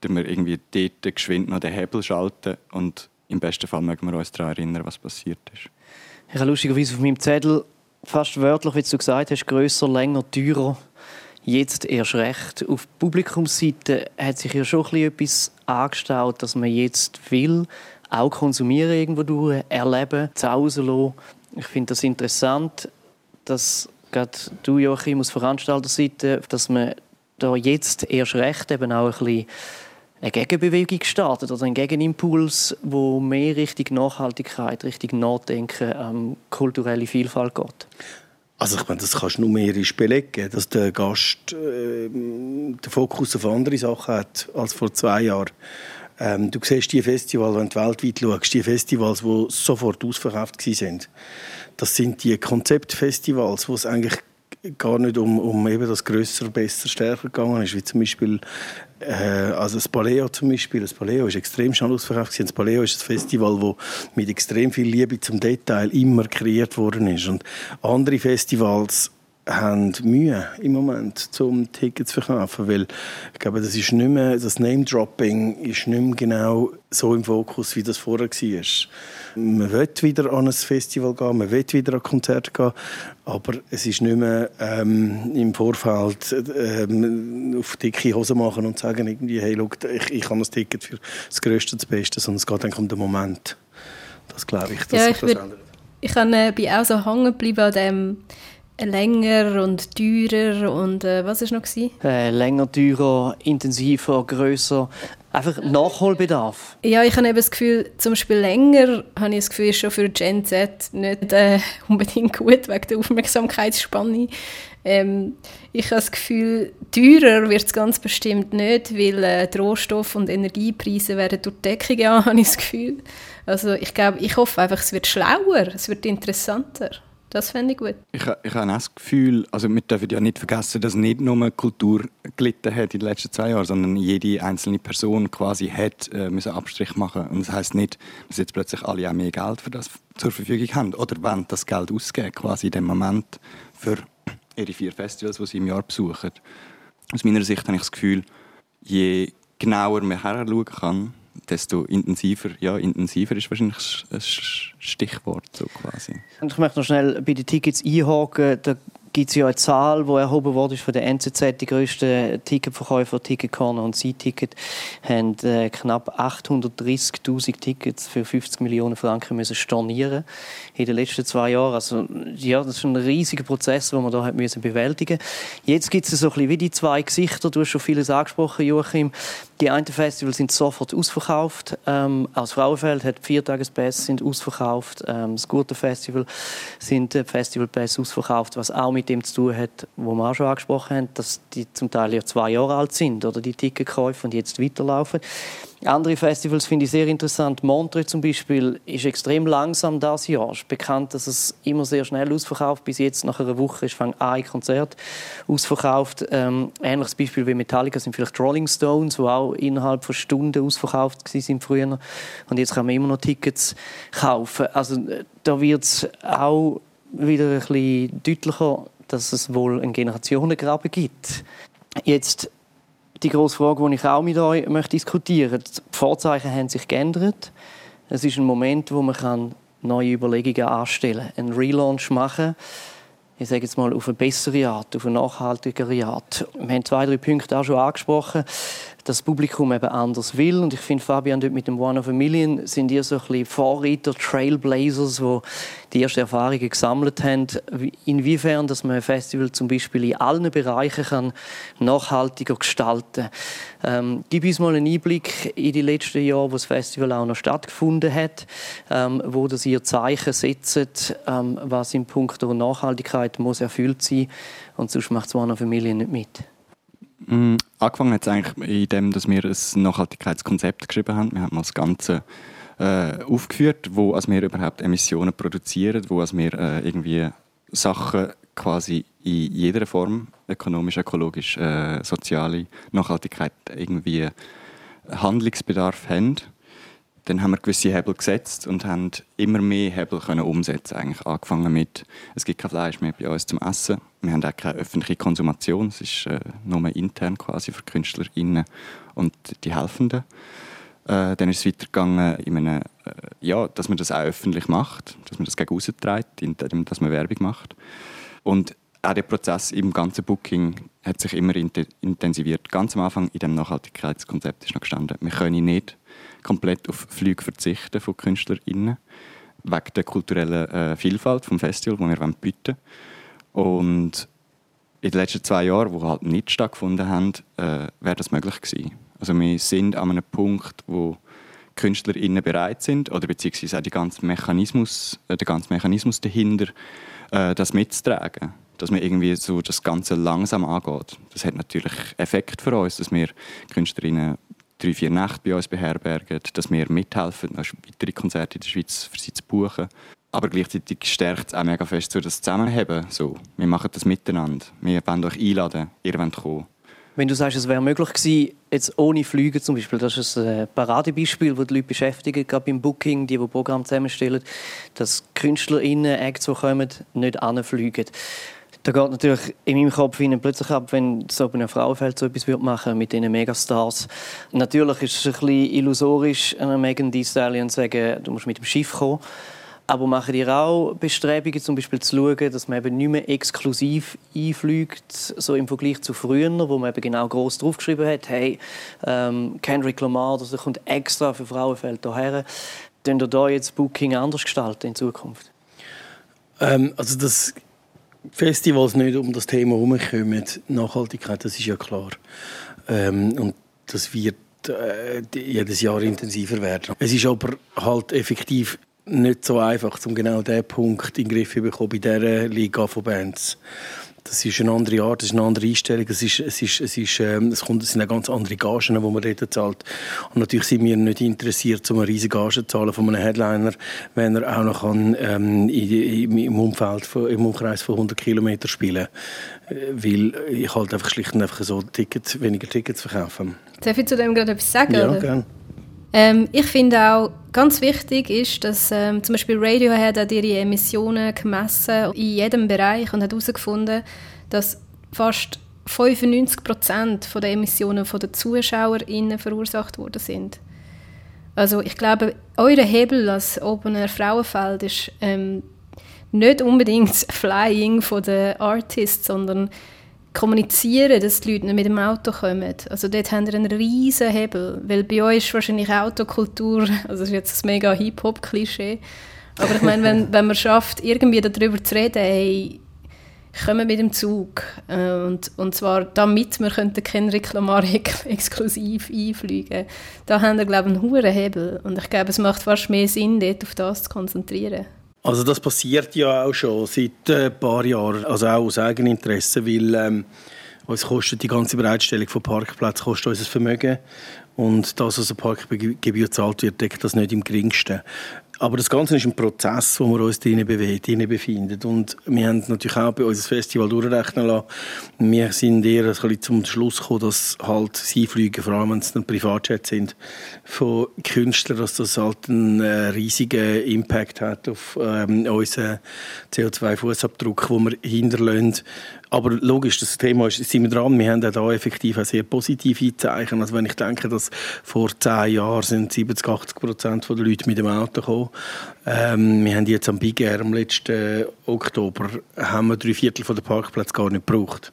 tun wir irgendwie dort geschwind noch den Hebel schalten und im besten Fall mögen wir uns daran erinnern, was passiert ist. Ich habe lustigerweise auf meinem Zettel fast wörtlich, wie du gesagt hast, grösser, länger, teurer. Jetzt erst recht. Auf Publikumsseite hat sich ja schon etwas angestaut, dass man jetzt will, auch konsumieren irgendwo durch, erleben, zu Hause lassen. Ich finde das interessant, dass gerade du, Joachim, aus Veranstalterseite, dass man da jetzt erst recht eben auch ein bisschen eine Gegenbewegung gestartet oder einen Gegenimpuls, wo mehr Richtung Nachhaltigkeit, Richtung Nachdenken, ähm, kulturelle Vielfalt geht? Also ich meine, das kannst du numerisch belegen, dass der Gast äh, den Fokus auf andere Sachen hat als vor zwei Jahren. Ähm, du siehst die Festivals, wenn du weltweit schaust, die Festivals, die sofort ausverkauft sind. Das sind die Konzeptfestivals, wo es eigentlich gar nicht um, um eben das Größer, Besser, Stärker gegangen ist, wie zum Beispiel äh, also das Paleo zum Beispiel. Das Paleo ist extrem schnell ausverkauft. Das Paleo ist ein Festival, das mit extrem viel Liebe zum Detail immer kreiert worden ist. Und andere Festivals haben Mühe im Moment, um Tickets zu verkaufen, weil ich glaube, das ist nicht mehr, das Name-Dropping ist nicht mehr genau so im Fokus, wie das vorher war. Man will wieder an ein Festival gehen, man will wieder an Konzerte gehen, aber es ist nicht mehr ähm, im Vorfeld ähm, auf dicke Hose machen und sagen irgendwie, hey, look, ich, ich habe ein Ticket für das Größte und das Beste, sondern es geht eigentlich um den Moment. Das glaube ich, dass ja, sich ich das würd, ändert. Ich kann, äh, bin auch so hängen geblieben an dem länger und teurer und äh, was war noch? Gewesen? Äh, länger, teurer, intensiver, grösser. Einfach Nachholbedarf. Ja, ich habe eben das Gefühl, zum Beispiel länger habe ich das Gefühl, ist schon für Gen Z nicht äh, unbedingt gut wegen der Aufmerksamkeitsspanne. Ähm, ich habe das Gefühl, teurer wird es ganz bestimmt nicht, weil äh, die Rohstoff- und Energiepreise werden durch die Decke gehen, habe ich das Gefühl. Also ich glaube, ich hoffe einfach, es wird schlauer, es wird interessanter. Das fände ich gut. Ich, ich habe auch das Gefühl, also wir dürfen ja nicht vergessen, dass nicht nur Kultur gelitten hat in den letzten zwei Jahren, sondern jede einzelne Person quasi hat äh, müssen Abstrich machen. Und das heißt nicht, dass jetzt plötzlich alle auch mehr Geld für das zur Verfügung haben oder wollen das Geld ausgeben, quasi in dem Moment für ihre vier Festivals, die sie im Jahr besuchen. Aus meiner Sicht habe ich das Gefühl, je genauer man heranschauen kann, desto intensiver, ja, intensiver ist wahrscheinlich ein Stichwort so quasi. Und ich möchte noch schnell bei den Tickets einhaken. Gibt es ja eine Zahl, die erhoben wurde von der NZZ. Die grössten Ticketverkäufer, Ticket Corner und C-Ticket, haben äh, knapp 830.000 Tickets für 50 Millionen Franken müssen stornieren in den letzten zwei Jahren. Also ja, das ist ein riesiger Prozess, den man da hat müssen bewältigen. Jetzt gibt es so ein bisschen wie die zwei Gesichter. Du hast schon vieles angesprochen, Joachim. Die einen Festivals sind sofort ausverkauft. Ähm, aus Frauenfeld hat Viertagespässe sind ausverkauft. Ähm, das Gute Festival sind äh, Festivalpässe ausverkauft, was auch mit dem zu tun hat, wo wir auch schon angesprochen haben, dass die zum Teil ja zwei Jahre alt sind oder die Ticketkäufe und jetzt weiterlaufen. Andere Festivals finde ich sehr interessant. Montreux zum Beispiel ist extrem langsam das Jahr. Es ist bekannt, dass es immer sehr schnell ausverkauft. Bis jetzt nach einer Woche ist ein Konzert ausverkauft. Ähm, ähnliches Beispiel wie Metallica sind vielleicht Rolling Stones, die auch innerhalb von Stunden ausverkauft sind früher. Und jetzt kann man immer noch Tickets kaufen. Also da wird es auch wieder ein bisschen deutlicher, dass es wohl einen Generationengraben gibt. Jetzt die grosse Frage, die ich auch mit euch möchte diskutieren möchte. Die Vorzeichen haben sich geändert. Es ist ein Moment, wo man neue Überlegungen anstellen kann, einen Relaunch machen ich sage jetzt mal, auf eine bessere Art, auf eine nachhaltigere Art. Wir haben zwei, drei Punkte auch schon angesprochen das Publikum eben anders will. Und ich finde, Fabian, dort mit dem One of a Million sind ihr so ein bisschen Vorreiter, Trailblazers, die die ersten Erfahrungen gesammelt haben. Inwiefern, dass man ein Festival zum Beispiel in allen Bereichen kann nachhaltiger gestalten kann. Ähm, gib uns mal einen Einblick in die letzten Jahre, wo das Festival auch noch stattgefunden hat, ähm, wo das ihr Zeichen setzt, ähm, was im Punkt der Nachhaltigkeit muss erfüllt sein und sonst macht das One of a Million nicht mit. Mm, angefangen hat es eigentlich in dem, dass wir ein Nachhaltigkeitskonzept geschrieben haben. Wir haben mal das Ganze äh, aufgeführt, wo als wir überhaupt Emissionen produzieren, wo als wir äh, irgendwie Sachen quasi in jeder Form, ökonomisch, ökologisch, äh, soziale Nachhaltigkeit irgendwie Handlungsbedarf haben dann haben wir gewisse Hebel gesetzt und haben immer mehr Hebel können umsetzen eigentlich angefangen mit es gibt kein Fleisch mehr bei uns zum Essen. Wir haben auch keine öffentliche Konsumation es ist äh, nur intern quasi für KünstlerInnen und die Helfenden. Äh, dann ist es weitergegangen in einem, äh, ja, dass man das auch öffentlich macht dass man das gegen trägt indem dass man Werbung macht. Und auch der Prozess im ganzen Booking hat sich immer intensiviert. Ganz am Anfang in dem Nachhaltigkeitskonzept ist noch gestanden, wir können nicht komplett auf Flüge verzichten von KünstlerInnen, wegen der kulturellen äh, Vielfalt vom Festival, die wir bieten wollen. Und in den letzten zwei Jahren, die halt nicht stattgefunden haben, äh, wäre das möglich gewesen. Also wir sind an einem Punkt, wo KünstlerInnen bereit sind, oder beziehungsweise auch die ganze Mechanismus, äh, der ganze Mechanismus dahinter, äh, das mitzutragen. Dass man irgendwie so das Ganze langsam angeht. Das hat natürlich Effekt für uns, dass wir KünstlerInnen drei, vier Nächte bei uns beherbergen, dass wir mithelfen, weitere Konzerte in der Schweiz für sie zu buchen. Aber gleichzeitig stärkt es auch mega fest so das Zusammenheben. So, wir machen das miteinander. Wir wollen euch einladen, ihr wollt kommen. Wenn du sagst, es wäre möglich gewesen, jetzt ohne Flüge zum Beispiel, das ist ein Paradebeispiel, das die Leute beschäftigen, gerade beim Booking, die, die Programm zusammenstellen, dass KünstlerInnen, Acts, die kommen, nicht anfliegen da geht natürlich in meinem Kopf plötzlich ab, wenn so bei einem Frauenfeld so etwas machen mit diesen Megastars. Natürlich ist es ein bisschen illusorisch, einer Megan Thee Stallion zu sagen, du musst mit dem Schiff kommen. Aber machen ihr auch Bestrebungen, zum Beispiel zu schauen, dass man eben nicht mehr exklusiv einfliegt, so im Vergleich zu früher, wo man eben genau groß draufgeschrieben hat, hey, ähm, Kendrick Lamar, das kommt extra für Frauenfeld hierher. Dann da jetzt Booking anders gestalten in Zukunft? Ähm, also das Festivals nicht um das Thema herumkommen, Nachhaltigkeit, das ist ja klar. Ähm, und das wird äh, jedes Jahr intensiver werden. Es ist aber halt effektiv nicht so einfach, um genau diesen Punkt in den Griff zu bekommen bei dieser Liga von Bands. Das ist eine andere Art, das ist eine andere Einstellung. Es, ist, es, ist, es, ist, ähm, es, kommt, es sind ganz andere Gagen, die man dort zahlt. Und natürlich sind wir nicht interessiert, um eine riesige Gage zu zahlen von einem Headliner, wenn er auch noch kann, ähm, im, Umfeld von, im Umkreis von 100 Kilometern spielen äh, Weil ich halt einfach schlicht und einfach so Tickets, weniger Tickets verkaufen. Darf ich zu dem gerade etwas sagen? Ja, gerne. Ähm, ich finde auch ganz wichtig ist, dass ähm, zum Beispiel Radiohead hat ihre Emissionen gemessen in jedem Bereich und hat herausgefunden, dass fast 95 Prozent der Emissionen von den ZuschauerInnen verursacht worden sind. Also ich glaube, euer Hebel als Opener Frauenfeld ist ähm, nicht unbedingt das Flying von den Artists, sondern kommunizieren, dass die Leute nicht mit dem Auto kommen. Also dort haben wir einen riesen Hebel, weil bei euch ist wahrscheinlich Autokultur, also das ist jetzt ein mega Hip-Hop-Klischee, aber ich meine, wenn, wenn man schafft, irgendwie darüber zu reden, hey, kommen mit dem Zug äh, und, und zwar damit wir könnten Kendrick Lamar exklusiv einfliegen. Da haben wir glaube ich einen hohen Hebel und ich glaube, es macht fast mehr Sinn, dort auf das zu konzentrieren. Also das passiert ja auch schon seit äh, ein paar Jahren, also auch aus eigenem Interesse, weil ähm, uns kostet die ganze Bereitstellung von Parkplätzen kostet uns ein Vermögen und das, was eine Parkgebühr gezahlt wird, deckt das nicht im geringsten. Aber das Ganze ist ein Prozess, wo wir uns drinnen bewegen, drinnen befinden. Und wir haben natürlich auch bei unserem Festival durchrechnen lassen. Wir sind eher ein bisschen zum Schluss gekommen, dass halt sie fliegen, vor allem wenn es dann Privatjets sind, von Künstlern, dass das halt einen äh, riesigen Impact hat auf ähm, unseren CO2-Fußabdruck, den wir hinterlassen. Aber logisch, das Thema ist, sind wir dran. Wir haben auch da effektiv auch sehr positive Zeichen. Also wenn ich denke, dass vor zehn Jahren sind 70, 80 Prozent der Leute mit dem Auto gekommen. Ähm, wir haben jetzt am Big Air am letzten Oktober haben wir drei Viertel von der Parkplätze gar nicht gebraucht.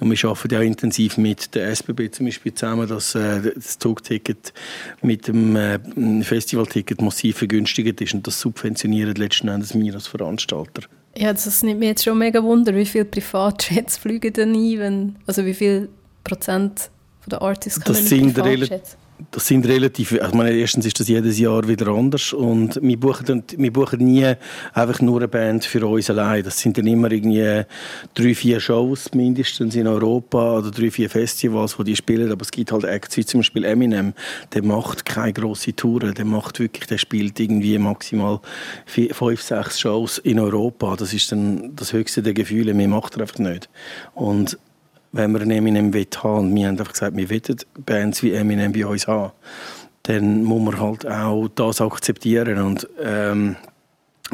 Und wir arbeiten ja intensiv mit der SBB zum Beispiel zusammen, dass äh, das Zugticket mit dem äh, Festivalticket massiv vergünstigt ist und das subventionieren letzten Endes wir als Veranstalter. Ja, das nimmt mich jetzt schon mega Wunder, wie viele Privatjets fliegen denn ein, wenn, also wie viel Prozent von der Artists kommen das sind Privatjets? Das sind relativ, also meine, erstens ist das jedes Jahr wieder anders und wir buchen, wir buchen nie einfach nur eine Band für uns allein. Das sind dann immer irgendwie drei, vier Shows mindestens in Europa oder drei, vier Festivals, wo die spielen, aber es gibt halt Acts wie zum Beispiel Eminem, der macht keine grosse Touren, der macht wirklich, der spielt irgendwie maximal vier, fünf, sechs Shows in Europa. Das ist dann das höchste der Gefühle, mehr macht er einfach nicht. Und wenn wir einen Eminem haben und wir haben einfach gesagt, wir wollen Bands wie Eminem bei uns haben, dann muss man halt auch das akzeptieren und ähm,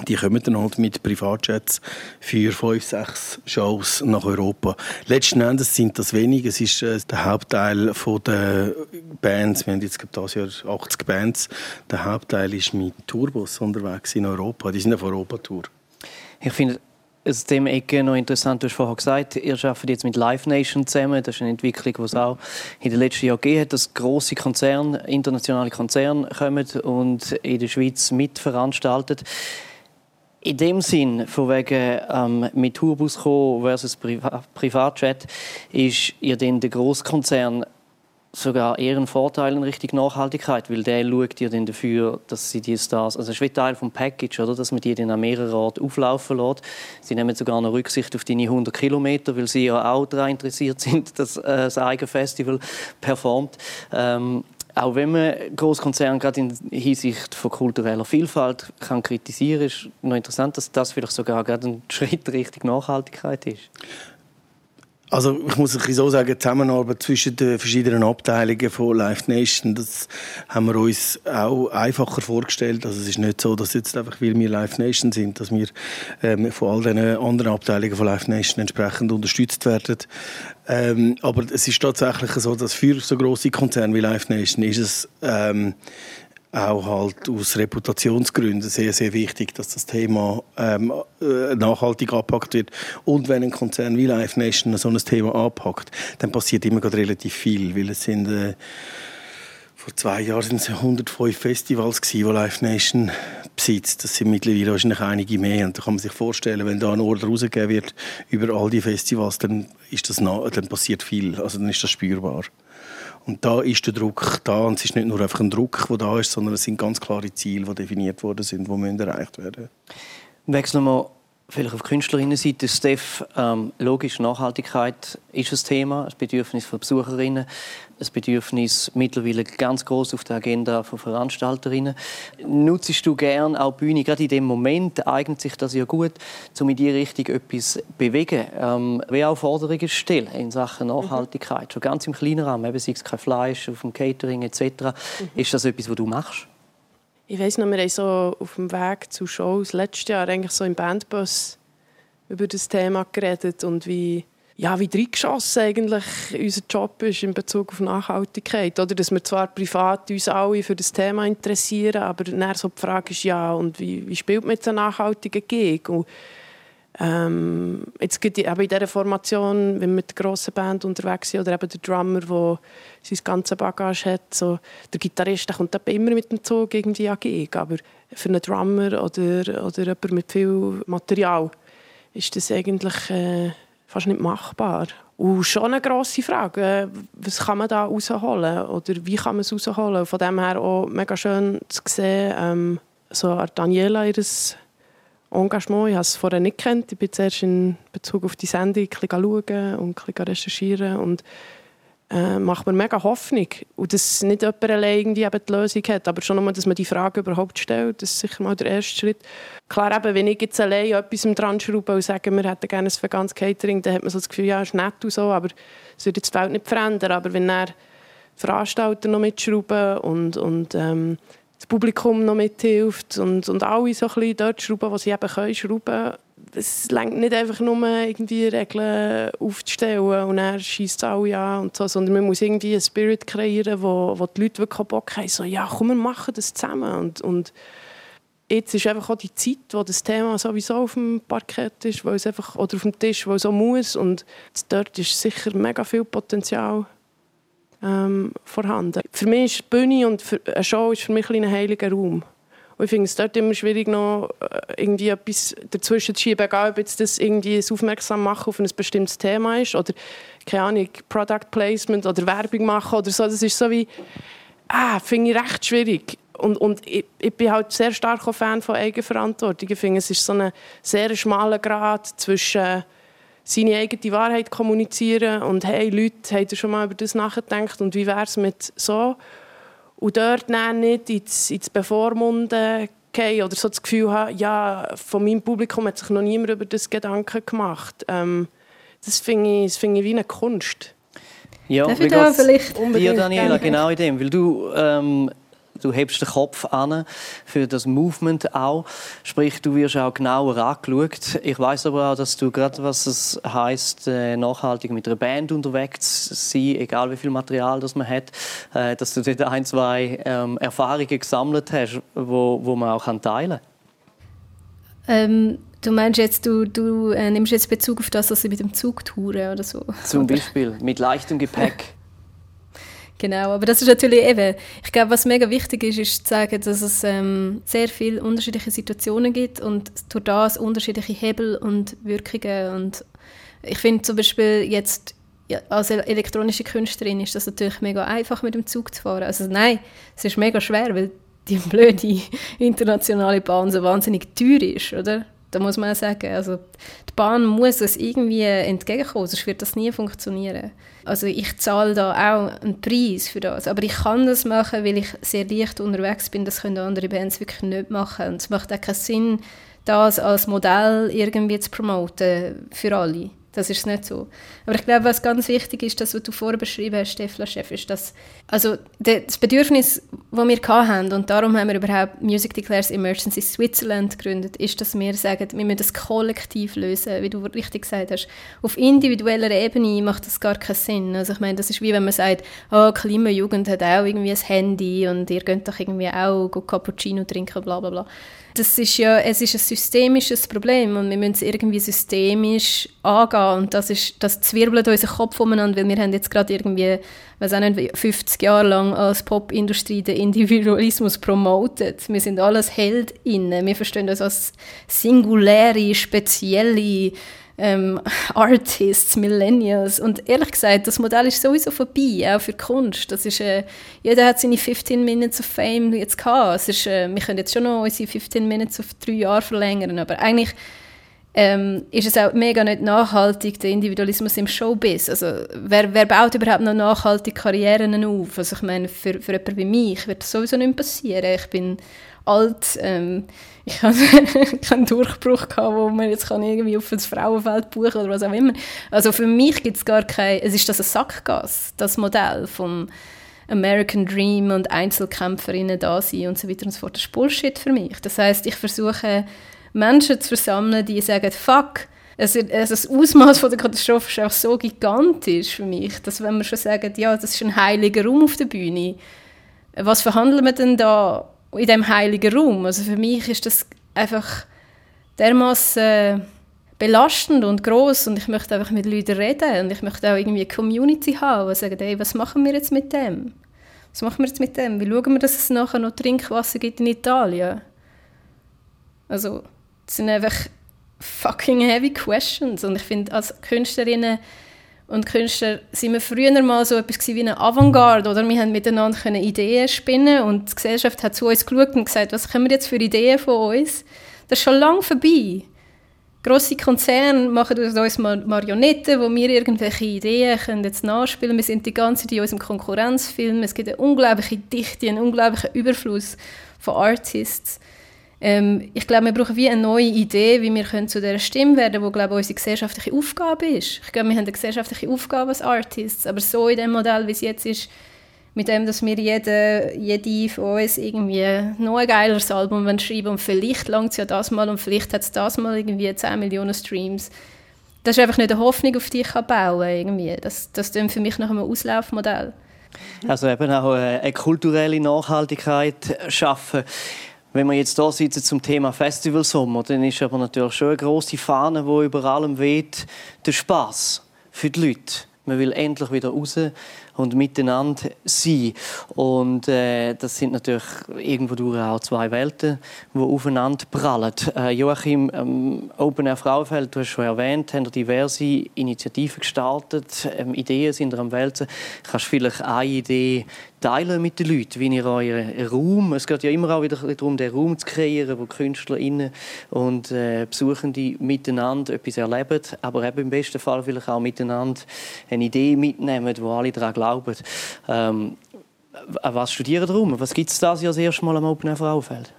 die kommen dann halt mit Privatjets für fünf, sechs Shows nach Europa. Letzten Endes sind das wenig. Es ist äh, der Hauptteil der Bands. Wir haben jetzt dieses Jahr 80 Bands. Der Hauptteil ist mit Tourbus unterwegs in Europa. Die sind auf Europatour. Ich finde aus dem Ecke noch interessant, du hast vorher gesagt, ihr arbeitet jetzt mit Live Nation zusammen. Das ist eine Entwicklung, die es auch in den letzten Jahren gegeben hat, dass grosse Konzerne, internationale Konzerne kommen und in der Schweiz mitveranstalten. In dem Sinn, von wegen ähm, mit Tourbus kommen versus Priva Privatjet, ist ihr denn der Großkonzern sogar eher einen Vorteil in Richtung Nachhaltigkeit, weil der schaut ja dann dafür, dass sie die Stars, also es ist wie Teil vom Package, oder, dass man die dann an mehreren Orten auflaufen lässt. Sie nehmen sogar noch Rücksicht auf deine 100 Kilometer, weil sie ja auch daran interessiert sind, dass äh, das eigene Festival performt. Ähm, auch wenn man Großkonzerne gerade in Hinsicht von kultureller Vielfalt kann kritisieren, ist noch interessant, dass das vielleicht sogar gerade ein Schritt Richtung Nachhaltigkeit ist. Also ich muss ein so sagen, die Zusammenarbeit zwischen den verschiedenen Abteilungen von Live Nation, das haben wir uns auch einfacher vorgestellt. Also es ist nicht so, dass jetzt einfach, weil wir Live Nation sind, dass wir ähm, von all den anderen Abteilungen von Live Nation entsprechend unterstützt werden. Ähm, aber es ist tatsächlich so, dass für so große Konzerne wie Live Nation ist es ähm, auch halt aus Reputationsgründen sehr, sehr wichtig, dass das Thema ähm, äh, nachhaltig angepackt wird. Und wenn ein Konzern wie Live Nation so ein Thema anpackt, dann passiert immer gerade relativ viel, weil es sind äh, vor zwei Jahren sind es 105 Festivals gewesen, die Live Nation besitzt. Das sind mittlerweile wahrscheinlich einige mehr. Und da kann man sich vorstellen, wenn da ein Order rausgegeben wird über all die Festivals, dann, ist das, dann passiert viel. Also dann ist das spürbar. Und da ist der Druck da und es ist nicht nur einfach ein Druck, der da ist, sondern es sind ganz klare Ziele, die definiert worden sind, die müssen erreicht werden. Wechseln wir vielleicht auf Künstlerinnenseite. Steph, ähm, logisch, Nachhaltigkeit ist ein Thema, ein Bedürfnis von Besucherinnen, ein Bedürfnis mittlerweile ganz groß auf der Agenda von Veranstalterinnen. Nutzt du gern auch Bühne? Gerade in dem Moment eignet sich das ja gut, um in die Richtung etwas zu bewegen. Ähm, wie auch Forderungen stellen in Sachen Nachhaltigkeit. Mhm. Schon ganz im kleinen Rahmen, eben sei es kein Fleisch auf dem Catering etc. Mhm. Ist das etwas, was du machst? Ich weiß noch, wir haben so auf dem Weg zu Shows letztes Jahr eigentlich so im Bandbus über das Thema geredet und wie ja, wie reingeschossen eigentlich unser Job ist in Bezug auf Nachhaltigkeit. Oder dass wir zwar privat uns alle für das Thema interessieren, aber dann so die Frage ist, ja, und wie, wie spielt man jetzt einen nachhaltigen Gig? Ähm, jetzt gibt es in dieser Formation, wenn wir mit grossen Band unterwegs sind, oder eben der Drummer, der sein ganzes Bagage hat, so, der Gitarrist der kommt immer mit dem Zug irgendwie an Gig, aber für einen Drummer oder, oder jemanden mit viel Material ist das eigentlich... Äh, fast nicht machbar. Und schon eine grosse Frage, was kann man da rausholen oder wie kann man es rausholen? Von dem her auch mega schön zu sehen, ähm, so Daniela, ihr Engagement. Ich habe es vorher nicht kennt. Ich bin zuerst in Bezug auf die Sendung ein schauen und ein recherchieren und äh, macht mir mega Hoffnung. Und dass nicht jemand allein die Lösung hat, aber schon nur, dass man die Frage überhaupt stellt, das ist sicher mal der erste Schritt. Klar, eben, wenn ich jetzt allein etwas dran schraube und sage, wir hätten gerne ein veganes Catering, dann hat man so das Gefühl, ja, ist nett und so, aber es würde die Welt nicht verändern. Aber wenn dann Veranstalter noch mitschrauben und, und ähm, das Publikum noch mithilft und, und alle so ein bisschen dort schrauben, was sie eben können schrauben. Es längt nicht einfach nur irgendwie Regeln aufzustellen und dann schießt alle an und so, sondern man muss irgendwie einen Spirit kreieren, wo, wo die Leute wirklich Bock haben, so, ja komm, wir machen das zusammen. Und, und jetzt ist einfach auch die Zeit, wo das Thema sowieso auf dem Parkett ist, weil es einfach, oder auf dem Tisch, wo es so muss. Und dort ist sicher mega viel Potenzial ähm, vorhanden. Für mich ist die Bühne und eine Show ist für mich ein, heiliger Raum. Und ich finde es dort immer schwierig, noch äh, irgendwie etwas dazwischen zu schieben, egal ob jetzt das irgendwie das Aufmerksam machen auf ein bestimmtes Thema ist oder, keine Ahnung, Product Placement oder Werbung machen oder so. Das ist so wie, ah, finde ich recht schwierig. Und, und ich, ich, bin halt sehr stark Fan von Eigenverantwortung. Ich finde, es ist so ein sehr schmaler Grad zwischen seine eigene Wahrheit kommunizieren und hey Leute, habt ihr schon mal über das nachgedacht und wie wäre es mit so? Und dort nicht ins, ins Bevormunden gehen oder so das Gefühl haben, ja, von meinem Publikum hat sich noch niemand über das Gedanken gemacht. Ähm, das finde ich, find ich wie eine Kunst. Ja, Darf ich da vielleicht unbedingt? Ja, Daniela, genau in dem, weil du ähm, du hebst den Kopf an für das Movement auch. Sprich, du wirst auch genauer angeschaut. Ich weiß aber auch, dass du gerade, was es heißt, äh, nachhaltig mit einer Band unterwegs sein, egal wie viel Material das man hat, äh, dass du dort ein, zwei ähm, Erfahrungen gesammelt hast, wo, wo man auch teilen kann. Ähm, du meinst jetzt, du, du äh, nimmst jetzt Bezug auf das, was sie mit dem Zug touren oder so? Zum Beispiel, mit leichtem Gepäck. Genau, aber das ist natürlich eben, ich glaube, was mega wichtig ist, ist zu sagen, dass es ähm, sehr viele unterschiedliche Situationen gibt und durch das unterschiedliche Hebel und Wirkungen und ich finde zum Beispiel jetzt ja, als elektronische Künstlerin ist das natürlich mega einfach mit dem Zug zu fahren. Also nein, es ist mega schwer, weil die blöde internationale Bahn so wahnsinnig teuer ist, oder? Da muss man sagen, also die Bahn muss es irgendwie entgegenkommen, sonst wird das nie funktionieren. Also ich zahle da auch einen Preis für das, aber ich kann das machen, weil ich sehr leicht unterwegs bin. Das können andere Bands wirklich nicht machen. Und es macht auch keinen Sinn, das als Modell irgendwie zu promoten für alle. Das ist nicht so. Aber ich glaube, was ganz wichtig ist, das, was du vorher beschrieben hast, Stefla Chef, ist, dass also das Bedürfnis, das wir hatten, und darum haben wir überhaupt Music Declares Emergency Switzerland gegründet, ist, dass wir sagen, wir müssen das kollektiv lösen, wie du richtig gesagt hast. Auf individueller Ebene macht das gar keinen Sinn. Also ich meine, das ist wie wenn man sagt, oh, Klimajugend hat auch irgendwie ein Handy und ihr könnt doch irgendwie auch Cappuccino trinken, bla bla bla das ist ja, es ist ein systemisches Problem und wir müssen es irgendwie systemisch angehen und das ist, das zwirbelt unseren Kopf umeinander, weil wir haben jetzt gerade irgendwie, weiß auch nicht, 50 Jahre lang als Popindustrie den Individualismus promotet. Wir sind alles HeldInnen, wir verstehen das als singuläre, spezielle ähm, Artists, Millennials. Und ehrlich gesagt, das Modell ist sowieso vorbei, auch für Kunst. Das ist, äh, jeder hat seine 15 Minutes of Fame jetzt gehabt. Es ist, äh, wir können jetzt schon noch unsere 15 Minutes auf drei Jahre verlängern, aber eigentlich ähm, ist es auch mega nicht nachhaltig, der Individualismus im Showbiz. Also, wer, wer baut überhaupt noch nachhaltig Karrieren auf? Also, ich meine, für, für jemanden wie mich wird das sowieso nicht passieren. Ich bin alt, ähm, ich hatte keinen Durchbruch gehabt, wo man jetzt kann irgendwie auf das Frauenfeld buchen oder was auch immer. Also für mich gibt es gar kein, es ist das ein Sackgas, das Modell vom American Dream und Einzelkämpferinnen da sein und so weiter und so fort. Das ist Bullshit für mich. Das heißt, ich versuche Menschen zu versammeln, die sagen, fuck, also, das Ausmaß der Katastrophe ist auch so gigantisch für mich, dass wenn wir schon sagen, ja, das ist ein heiliger Raum auf der Bühne, was verhandeln wir denn da in dem heiligen Raum. Also für mich ist das einfach dermaßen äh, belastend und groß und ich möchte einfach mit Leuten reden und ich möchte auch irgendwie eine Community haben, die sagen, hey, was machen wir jetzt mit dem? Was machen wir jetzt mit dem? Wie schauen wir, dass es nachher noch Trinkwasser gibt in Italien? Also, das sind einfach fucking heavy questions und ich finde, als Künstlerinnen und Künstler sind wir früher mal so etwas wie eine Avantgarde, oder? Wir haben miteinander Ideen spinnen und die Gesellschaft hat zu uns geschaut und gesagt, was können wir jetzt für Ideen von uns? Das ist schon lange vorbei. Grosse Konzerne machen aus uns Marionetten, wo wir irgendwelche Ideen können jetzt nachspielen Wir sind die ganze Zeit in unserem Konkurrenzfilm. Es gibt eine unglaubliche Dichte, einen unglaublichen Überfluss von Artists. Ähm, ich glaube, wir brauchen wie eine neue Idee, wie wir können zu dieser Stimme werden können, die, glaube unsere gesellschaftliche Aufgabe ist. Ich glaube, wir haben eine gesellschaftliche Aufgabe als Artists, aber so in dem Modell, wie es jetzt ist, mit dem, dass wir jede, jede von uns irgendwie noch ein geileres Album schreiben und vielleicht langt es ja das mal und vielleicht hat es das mal irgendwie 10 Millionen Streams. Das ist einfach nicht eine Hoffnung, auf die ich bauen. Irgendwie. Das, das ist für mich nach einem Auslaufmodell. Also eben auch eine kulturelle Nachhaltigkeit schaffen. Wenn wir jetzt da sitzen zum Thema Festivalsommer, dann ist aber natürlich schon eine große Fahne, wo über allem weht, der Spaß für die Leute. Man will endlich wieder raus und miteinander sein. Und äh, das sind natürlich irgendwo durch auch zwei Welten, die aufeinander prallen. Äh, Joachim, ähm, Open Air Frauenfeld, du hast schon erwähnt, haben diverse Initiativen gestartet, ähm, Ideen sind am Wälzen. Kannst du vielleicht eine Idee teilen mit den Leuten, wie ihr euren Raum, es geht ja immer auch wieder darum, den Raum zu kreieren, wo KünstlerInnen und äh, Besuchende miteinander etwas erleben, aber eben im besten Fall vielleicht auch miteinander eine Idee mitnehmen, wo alle daran glauben. Ähm, was studieren darum? Was gibt es das Jahr das erste Mal am Open Air Frauenfeld?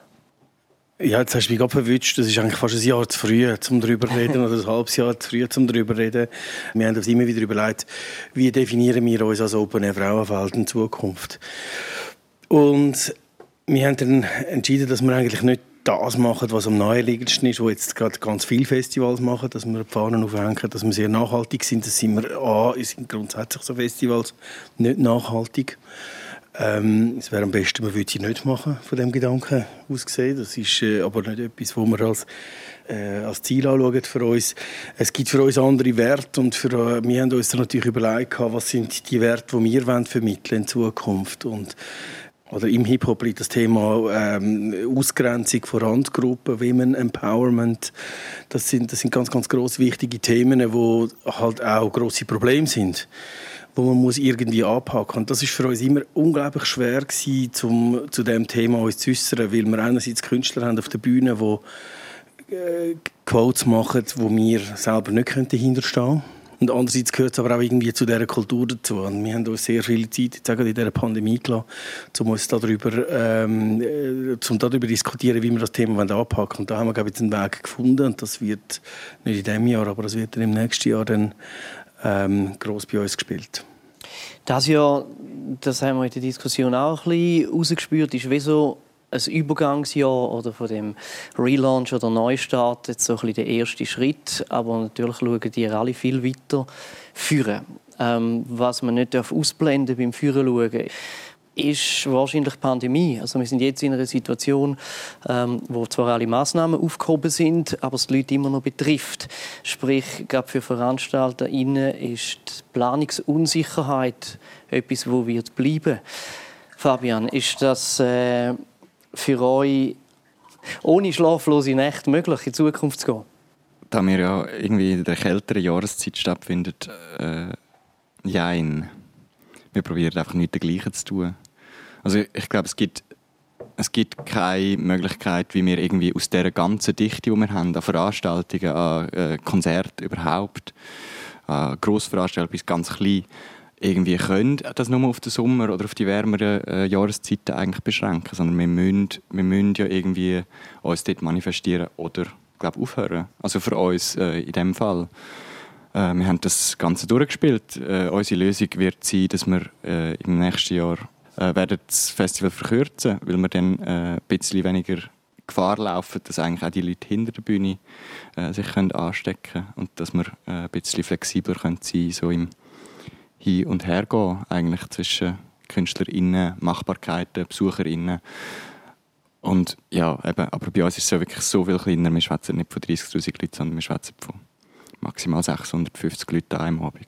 Ja, jetzt hast du mich gerade verwünscht. Das ist eigentlich fast ein Jahr zu früh, um darüber zu reden, oder ein halbes Jahr zu früh, um darüber zu reden. Wir haben uns immer wieder überlegt, wie definieren wir uns als Open Air Frauenfeld in Zukunft. Und wir haben dann entschieden, dass wir eigentlich nicht das machen, was am naheliegendsten ist, wo jetzt gerade ganz viele Festivals machen, dass wir die Fahnen aufhängen, dass wir sehr nachhaltig sind. Das sind wir, A, sind grundsätzlich so Festivals nicht nachhaltig. Ähm, es wäre am besten, man würde sie nicht machen, von dem Gedanken aus gesehen. Das ist äh, aber nicht etwas, wo wir als, äh, als Ziel anschauen für uns. Es gibt für uns andere Werte und für, äh, wir haben uns natürlich überlegt, was sind die Werte, die wir wollen vermitteln in Zukunft. Und oder im Hip-Hop liegt das Thema ähm, Ausgrenzung von Randgruppen, Women Empowerment. Das sind, das sind ganz, ganz groß wichtige Themen, die halt auch große Probleme sind wo man muss irgendwie anpacken Und das ist für uns immer unglaublich schwer gewesen, zum, zu dem Thema uns zu äußern, weil wir einerseits Künstler haben auf der Bühne, die äh, Quotes machen, wo wir selber nicht hinterstehen könnten. Und andererseits gehört es aber auch irgendwie zu dieser Kultur dazu. Und wir haben uns sehr viel Zeit jetzt in dieser Pandemie gelassen, um uns darüber, ähm, äh, um darüber diskutieren, wie wir das Thema anpacken. Und da haben wir, glaube ich, einen Weg gefunden. Und das wird nicht in diesem Jahr, aber das wird dann im nächsten Jahr dann ähm, gross bei uns gespielt. Das Jahr, das haben wir in der Diskussion auch ein bisschen rausgespürt, ist wie so ein Übergangsjahr oder von dem Relaunch oder Neustart jetzt so ein bisschen der erste Schritt, aber natürlich schauen die alle viel weiter führen. Ähm, was man nicht ausblenden beim Führen schauen ist wahrscheinlich die Pandemie. Also wir sind jetzt in einer Situation, ähm, wo zwar alle Maßnahmen aufgehoben sind, aber es die Leute immer noch betrifft. Sprich, gerade für VeranstalterInnen ist die Planungsunsicherheit etwas, wo wird bleiben. Fabian, ist das äh, für euch ohne schlaflose Nächte möglich, in Zukunft zu gehen? Da wir ja irgendwie in der kälteren Jahreszeit stattfindet, äh, jein. Wir probieren einfach nicht Gleiche zu tun. Also ich glaube, es gibt, es gibt keine Möglichkeit, wie wir irgendwie aus dieser ganzen Dichte, die wir haben, an Veranstaltungen, an äh, Konzerten überhaupt, an Grossveranstaltungen bis ganz klein, irgendwie können das nur auf den Sommer oder auf die wärmeren äh, Jahreszeiten eigentlich beschränken, sondern wir müssen, wir müssen ja irgendwie uns dort manifestieren oder glaube aufhören. Also für uns äh, in dem Fall. Äh, wir haben das Ganze durchgespielt. Äh, unsere Lösung wird sein, dass wir äh, im nächsten Jahr äh, werden das Festival verkürzen, weil wir dann ein bisschen weniger Gefahr laufen, dass eigentlich auch die Leute hinter der Bühne sich können anstecken können und dass wir ein bisschen flexibler können sein so im Hin- und Hergehen eigentlich zwischen KünstlerInnen, Machbarkeiten, BesucherInnen. Und ja, eben, aber bei uns ist es ja wirklich so viel kleiner. Wir schwätzen nicht von 30'000 Leuten, sondern wir schwätzen von maximal 650 Leuten an einem Abend.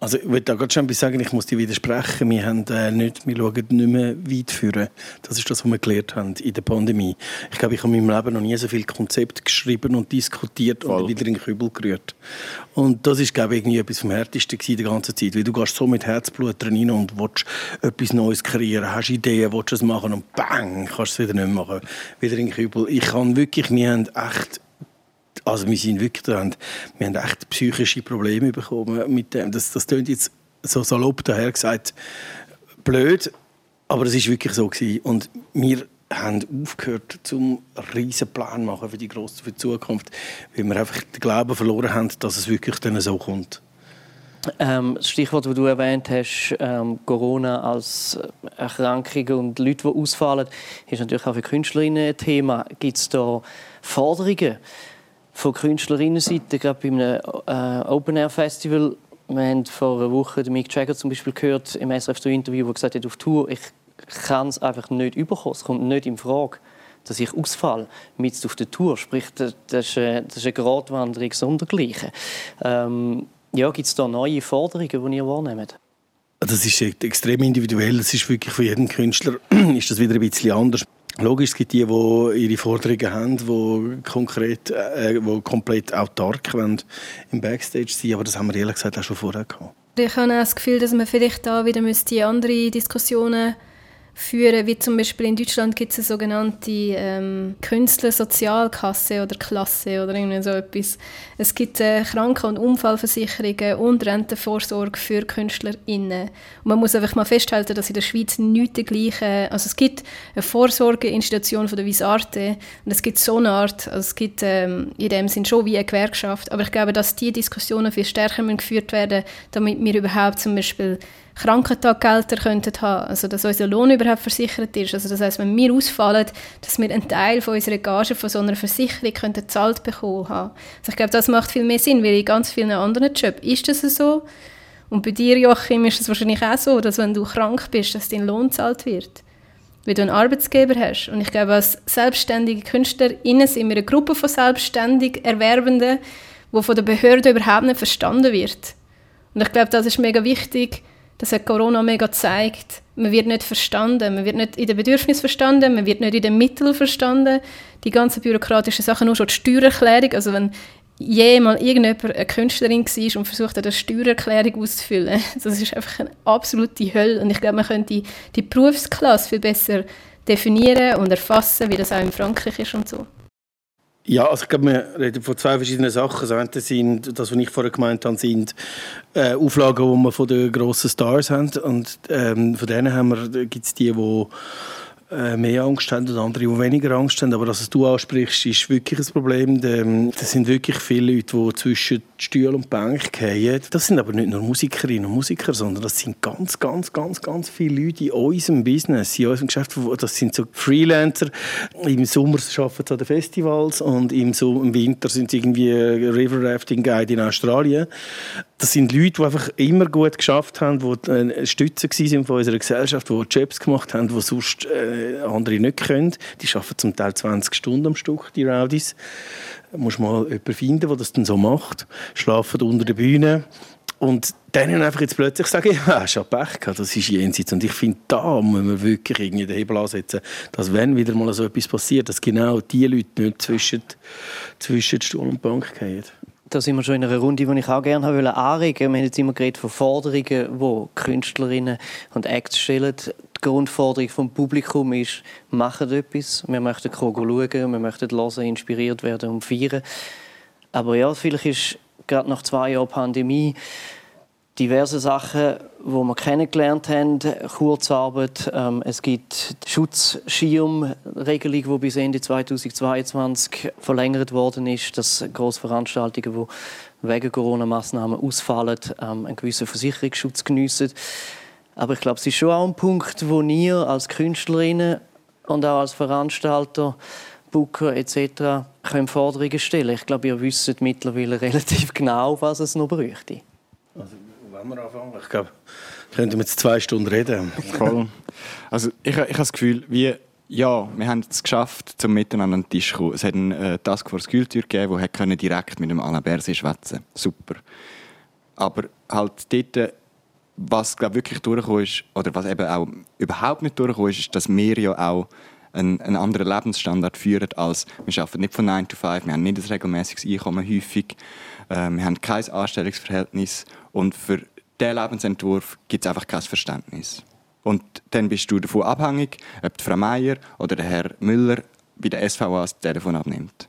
Also ich würde da gerade schon sagen, ich muss dir widersprechen. Wir, haben, äh, nicht, wir schauen nicht mehr weit führen. Das ist das, was wir gelernt haben in der Pandemie. Ich glaube, ich habe in meinem Leben noch nie so viel Konzept geschrieben und diskutiert Voll. und wieder in den Kübel gerührt. Und das ist, glaube ich, irgendwie etwas vom Härtesten die ganze Zeit. Weil du gehst so mit Herzblut drin und willst etwas Neues kreieren, hast Ideen, willst es machen und bang, kannst du es wieder nicht machen. Wieder in den Kübel. Ich kann wirklich, wir haben echt also wir sind wirklich. Wir haben echt psychische Probleme bekommen mit dem. Das, das klingt jetzt so salopp daher gesagt blöd, aber es ist wirklich so gewesen. Und wir haben aufgehört, zum riesen Plan machen für die grosse für die Zukunft, weil wir einfach den Glauben verloren haben, dass es wirklich dann so kommt. Ähm, das Stichwort, das du erwähnt hast, ähm, Corona als Erkrankung und Leute, die ausfallen, ist natürlich auch für Künstlerinnen ein Thema. Gibt es da Forderungen? Von Künstlerinnenseite, gerade bei einem äh, Open-Air-Festival. Wir haben vor einer Woche den Mick Jagger zum Beispiel gehört im SRF-Interview, wo gesagt hat, auf Tour, ich kann es einfach nicht überkommen. Es kommt nicht in Frage, dass ich ausfalle mit auf der Tour. Sprich, das ist, eine, das ist eine Gratwanderung sondergleichen. Ähm, ja, gibt es da neue Forderungen, die ihr wahrnehmt? Das ist extrem individuell. Das ist wirklich für jeden Künstler ist das wieder ein bisschen anders. Logisch, es gibt die, die ihre Forderungen haben, die, konkret, äh, die komplett autark im Backstage sein aber das haben wir ehrlich gesagt auch schon vorher gehabt. Ich habe auch das Gefühl, dass man vielleicht da wieder andere Diskussionen führen, wie zum Beispiel in Deutschland gibt es eine sogenannte ähm, Künstlersozialkasse oder Klasse oder irgendwie so etwas. Es gibt äh, Kranken- und Unfallversicherungen und Rentenvorsorge für KünstlerInnen. Und man muss einfach mal festhalten, dass in der Schweiz nicht die gleiche, also es gibt eine Vorsorgeinstitution von der Visarte und es gibt so eine Art, also es gibt ähm, in dem Sinn schon wie eine Gewerkschaft, aber ich glaube, dass diese Diskussionen viel stärker geführt werden, damit wir überhaupt zum Beispiel Krankentaggelder könnten haben, also dass unser Lohn überhaupt versichert ist. Also das heißt, wenn wir ausfallen, dass wir einen Teil von unserer Gage von so einer Versicherung könnten gezahlt bekommen haben. Also ich glaube, das macht viel mehr Sinn, weil in ganz vielen anderen Jobs ist das so. Und bei dir, Joachim, ist es wahrscheinlich auch so, dass wenn du krank bist, dass dein Lohn gezahlt wird. Weil du einen Arbeitsgeber hast. Und ich glaube, als selbstständige KünstlerInnen sind wir eine Gruppe von selbstständig Erwerbenden, die von der Behörde überhaupt nicht verstanden wird. Und ich glaube, das ist mega wichtig, das hat Corona mega gezeigt. Man wird nicht verstanden, man wird nicht in den Bedürfnissen verstanden, man wird nicht in den Mitteln verstanden. Die ganzen bürokratischen Sachen, nur schon die Steuererklärung, also wenn jemals irgendjemand eine Künstlerin war und versucht hat, eine Steuererklärung auszufüllen, das ist einfach eine absolute Hölle. Und ich glaube, man könnte die Berufsklasse viel besser definieren und erfassen, wie das auch in Frankreich ist und so. Ja, also ich glaube, wir reden von zwei verschiedenen Sachen. Das eine sind, das, was ich vorher gemeint habe, sind äh, Auflagen, die wir von den grossen Stars haben. Und ähm, von denen haben wir, gibt es die, die mehr Angst haben und andere, die weniger Angst haben. Aber das, was du ansprichst, ist wirklich ein Problem. Ähm, das sind wirklich viele Leute, die zwischen Stuhl und Bank gehen. Das sind aber nicht nur Musikerinnen und Musiker, sondern das sind ganz, ganz, ganz, ganz viele Leute in unserem Business, in unserem Geschäft. Das sind so Freelancer. Im Sommer arbeiten sie an den Festivals und im, Winter sind sie irgendwie River Rafting Guide in Australien das sind Leute, die einfach immer gut geschafft haben, die äh, Stütze sind von unserer Gesellschaft, die Jobs gemacht haben, die sonst äh, andere nicht können. Die arbeiten zum Teil 20 Stunden am Stück, die Rowdies. Da muss mal jemanden finden, der das dann so macht. Schlafen unter der Bühne. Und dann einfach jetzt plötzlich sagen, ja, hast ja Pech gehabt, das ist jenseits. Und ich finde, da muss man wirklich irgendwie den Hebel ansetzen, dass wenn wieder mal so etwas passiert, dass genau die Leute nicht zwischen, zwischen Stuhl und Bank gehen da sind wir schon in einer Runde, die ich auch gerne wollte anregen. Wir haben jetzt immer geredet von Forderungen, die Künstlerinnen und Acts stellen. Die Grundforderung vom Publikum ist, machen etwas. Wir möchten schauen, wir möchten hören, inspiriert werden und feiern. Aber ja, vielleicht ist gerade nach zwei Jahren Pandemie diverse Sachen, die wir kennengelernt haben. Kurzarbeit, ähm, es gibt die Schutzschirmregelung, die bis Ende 2022 verlängert worden ist, dass Grossveranstaltungen, die wegen Corona-Massnahmen ausfallen, ähm, einen gewissen Versicherungsschutz geniessen. Aber ich glaube, es ist schon auch ein Punkt, wo ihr als Künstlerinnen und auch als Veranstalter Booker etc. können Forderungen stellen. Ich glaube, ihr wisst mittlerweile relativ genau, was es noch bräuchte. Also wollen wir anfangen? Ich glaube, könnten wir jetzt zwei Stunden reden. Voll. Also ich, ich habe das Gefühl, wie, ja, wir haben es geschafft, zum Miteinander an den Tisch zu kommen. Es hat eine äh, Taskforce Kultur gegeben, die direkt mit dem Alain Berset schwätzen Super. aber halt dort, was glaub, wirklich durchgekommen ist, oder was eben auch überhaupt nicht durchgekommen ist, ist, dass wir ja auch einen, einen anderen Lebensstandard führen als wir arbeiten nicht von 9 to 5, wir haben nicht ein regelmäßiges Einkommen häufig, äh, wir haben kein Anstellungsverhältnis und für diesen Lebensentwurf gibt es einfach kein Verständnis. Und dann bist du davon abhängig, ob die Frau Meier oder der Herr Müller bei der SVA das Telefon abnimmt.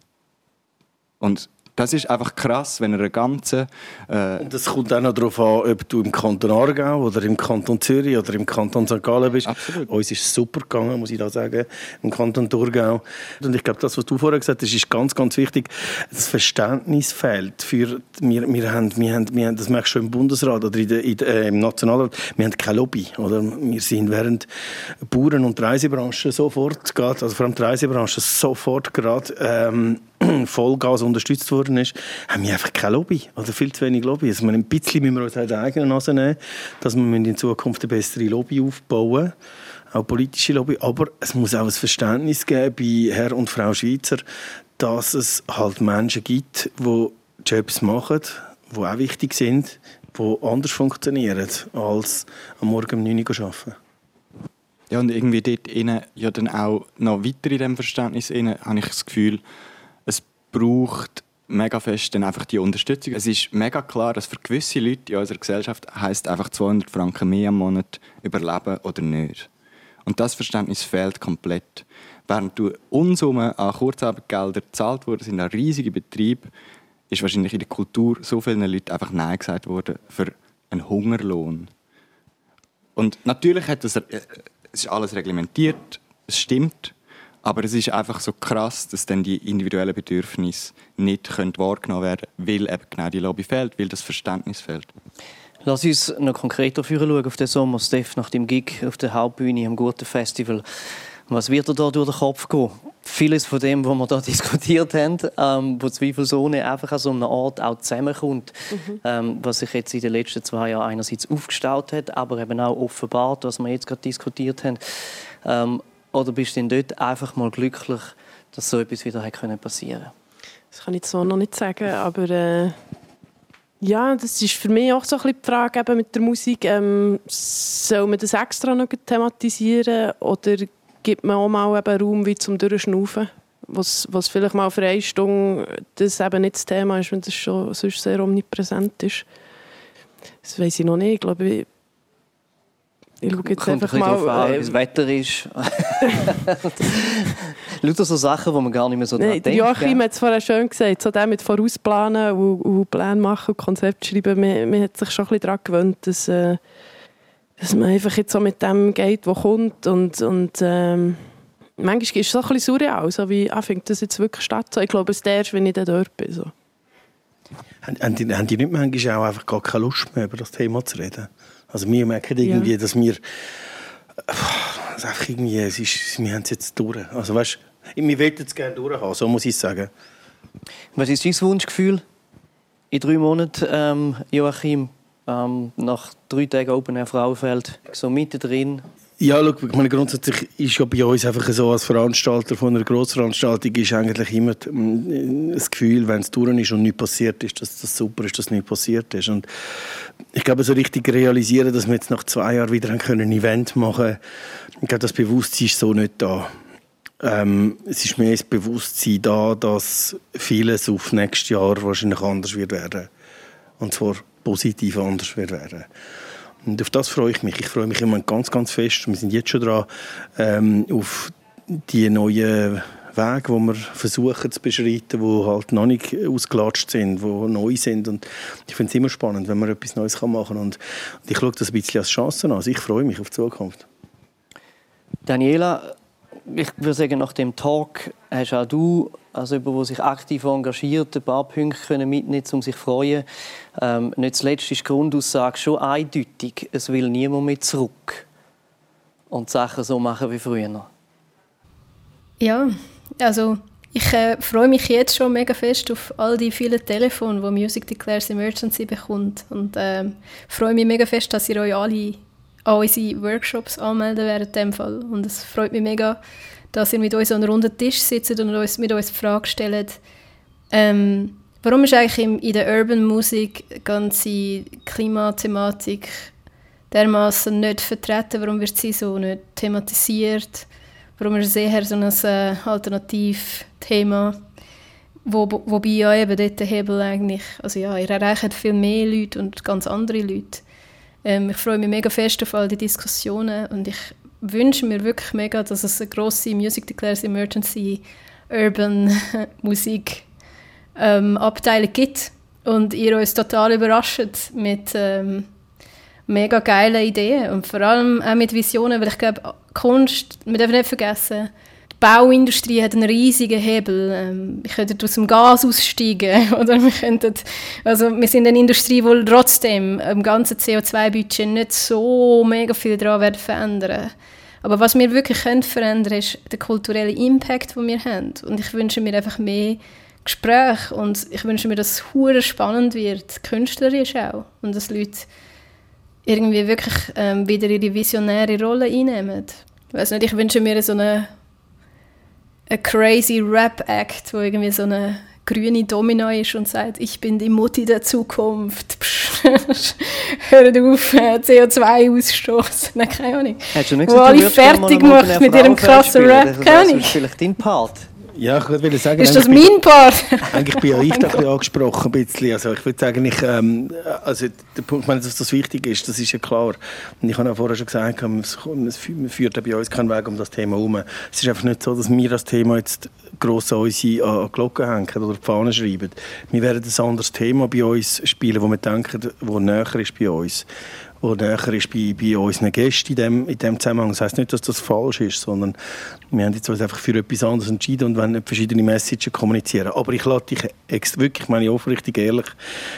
Und das ist einfach krass, wenn er eine ganze... Äh das kommt auch noch darauf an, ob du im Kanton Aargau oder im Kanton Zürich oder im Kanton St. Gallen bist. Absolut. Uns ist es super gegangen, muss ich da sagen, im Kanton Thurgau. Und ich glaube, das, was du vorher gesagt hast, ist ganz, ganz wichtig. Das Verständnis fehlt für... Wir, wir, haben, wir, haben, wir haben, das merkst du schon im Bundesrat oder in der, in der, äh, im Nationalrat, wir haben keine Lobby. Oder? Wir sind während Bauern- und Reisebranche sofort, geht, also vor allem die Reisebranche, sofort gerade... Ähm, Vollgas unterstützt worden ist, haben wir einfach keine Lobby oder viel zu wenig Lobby. Also ein bisschen müssen wir uns halt eigene Nase nehmen, dass wir in Zukunft eine bessere Lobby aufbauen auch politische Lobby, aber es muss auch ein Verständnis geben bei Herr und Frau Schweizer, dass es halt Menschen gibt, die Jobs machen, die auch wichtig sind, die anders funktionieren, als am Morgen um 9 Uhr arbeiten. Ja, und irgendwie dort innen, ja dann auch noch weiter in diesem Verständnis innen, habe ich das Gefühl, braucht mega fest dann einfach die Unterstützung. Es ist mega klar, dass für gewisse Leute in unserer Gesellschaft heißt einfach 200 Franken mehr am Monat überleben oder nicht. Und das Verständnis fehlt komplett. Während du Unsummen an Kurzarbeitgeldern gezahlt worden sind, an riesige Betriebe, ist wahrscheinlich in der Kultur so vielen Leuten einfach Nein gesagt worden für einen Hungerlohn. Und natürlich hat das, äh, es ist alles reglementiert, es stimmt, aber es ist einfach so krass, dass dann die individuellen Bedürfnisse nicht können wahrgenommen werden können, weil eben genau die Lobby fehlt, weil das Verständnis fehlt. Lass uns noch konkreter schauen auf den Sommer, Steff, nach dem Gig auf der Hauptbühne am Guten Festival. Was wird dir da durch den Kopf gehen? Vieles von dem, was wir da diskutiert haben, ähm, wo zweifelsohne einfach an so einem Ort auch zusammenkommt, mhm. ähm, was sich jetzt in den letzten zwei Jahren einerseits aufgestaut hat, aber eben auch offenbart, was wir jetzt gerade diskutiert haben. Ähm, oder bist du denn dort einfach mal glücklich, dass so etwas wieder passieren konnte? Das kann ich so noch nicht sagen, aber äh, ja, das ist für mich auch so ein bisschen die Frage eben mit der Musik. Ähm, soll man das extra noch thematisieren oder gibt man auch mal eben Raum wie zum Durchschnaufen? Was, was vielleicht mal für eine Stunde das eben nicht das Thema ist, wenn das schon sonst sehr omnipräsent ist. Das weiß ich noch nicht. Ich glaube, ich schaue jetzt Kommt einfach mal, an, wie das Wetter ist. Lauter so Sachen, die man gar nicht mehr so Nein, denkt. Joachim hat es vorher schön gesagt, so der mit Vorausplanen und, und Pläne machen und Konzept schreiben, man, man, hat sich schon ein bisschen daran gewöhnt, dass, äh, dass man einfach jetzt so mit dem geht, was kommt und, und ähm, manchmal ist es so ein bisschen surreal, so wie, ah, findet das jetzt wirklich statt? So, ich glaube, es ist erst, wenn ich dann dort bin. So. Haben die, haben die nicht manchmal auch einfach gar keine Lust mehr, über das Thema zu reden? Also wir merken irgendwie, ja. dass wir also einfach irgendwie, es ist, wir haben es jetzt durch. Also weißt, wir wollen es gerne durchhaben, so muss ich sagen. Was ist dein Wunschgefühl in drei Monaten, ähm, Joachim? Ähm, nach drei Tagen Open Air Frauenfeld, so mittendrin, ja, schau, ich meine, grundsätzlich ist ja bei uns einfach so, als Veranstalter von einer Grossveranstaltung ist eigentlich immer mm, das Gefühl, wenn es durch ist und nichts passiert ist, dass das super ist, dass nichts passiert ist. Und ich glaube, so richtig realisieren, dass wir jetzt nach zwei Jahren wieder ein Event machen können, ich glaube, das Bewusstsein ist so nicht da. Ähm, es ist mehr das Bewusstsein da, dass vieles auf nächstes Jahr wahrscheinlich anders wird werden. Und zwar positiv anders wird werden. Und auf das freue ich mich. Ich freue mich immer ganz, ganz fest. Wir sind jetzt schon dran, ähm, auf die neuen Wege, die wir versuchen zu beschreiten, die halt noch nicht ausgelatscht sind, die neu sind. Und ich finde es immer spannend, wenn man etwas Neues machen kann. Und, und ich schaue das ein bisschen als Chance an. Also ich freue mich auf die Zukunft. Daniela, ich würde sagen, nach dem Talk hast auch du also jemand, der sich aktiv engagiert, ein paar Punkte können mitnehmen um sich zu freuen. Ähm, nicht zuletzt ist die Grundaussage schon eindeutig, es will niemand mehr zurück und Sachen so machen wie früher. Ja, also ich äh, freue mich jetzt schon mega fest auf all die vielen Telefone, die Music Declares Emergency bekommt und äh, freue mich mega fest, dass ihr euch alle an unsere Workshops anmelden in dem Fall und es freut mich mega, dass ihr mit uns an einem runden Tisch sitzt und uns, mit uns die Frage stellt, ähm, warum ist eigentlich in der Urban Musik die ganze Klimathematik dermaßen nicht vertreten? Warum wird sie so nicht thematisiert? Warum ist es eher so ein äh, Alternativthema? Wo, wobei ja eben dort der Hebel eigentlich, also ja, ihr erreicht viel mehr Leute und ganz andere Leute. Ähm, ich freue mich mega fest auf all die Diskussionen und ich wünsche mir wirklich mega, dass es eine grosse Music Declares Emergency Urban Musik ähm, Abteilung gibt und ihr uns total überrascht mit ähm, mega geilen Ideen und vor allem auch mit Visionen, weil ich glaube, Kunst, wir dürfen nicht vergessen, Bauindustrie hat einen riesigen Hebel. Ähm, wir könnten aus dem Gas aussteigen oder wir könnten, also wir sind eine Industrie, die trotzdem im ganzen CO2-Budget nicht so mega viel daran wird verändern aber was wir wirklich können verändern ist der kulturelle Impact, den wir haben. Und ich wünsche mir einfach mehr Gespräche und ich wünsche mir, dass es spannend wird, künstlerisch auch. Und dass Leute irgendwie wirklich ähm, wieder ihre visionäre Rolle einnehmen. Ich nicht, ich wünsche mir so eine, eine crazy Rap-Act, wo irgendwie so eine grüne Domino ist und sagt, ich bin die Mutti der Zukunft. Hört auf, äh, CO2 ausstoßen. Nein, keine Ahnung. Hättest du nicht Wo alle fertig macht mit ihrem krassen Rap. Keine Das Ahnung. vielleicht dein Part. Ja, ich würde sagen, Ist das mein Part? Eigentlich bin ja ich da ein angesprochen. Ein bisschen. Also ich würde sagen, ich, ähm, also der Punkt, ich meine, dass das wichtig ist, das ist ja klar. Und ich habe ja vorher schon gesagt, man führt bei uns keinen Weg um das Thema herum. Es ist einfach nicht so, dass wir das Thema jetzt gross an unsere Glocke hängen oder die Fahne schreiben. Wir werden ein anderes Thema bei uns spielen, wo wir denken, wo näher ist bei uns wo näher ist bei, bei unseren Gästen in dem, in dem Zusammenhang. Das heisst nicht, dass das falsch ist, sondern wir haben jetzt einfach für etwas anderes entschieden und wollen verschiedene Messages kommunizieren. Aber ich lade dich wirklich, meine ich aufrichtig ehrlich,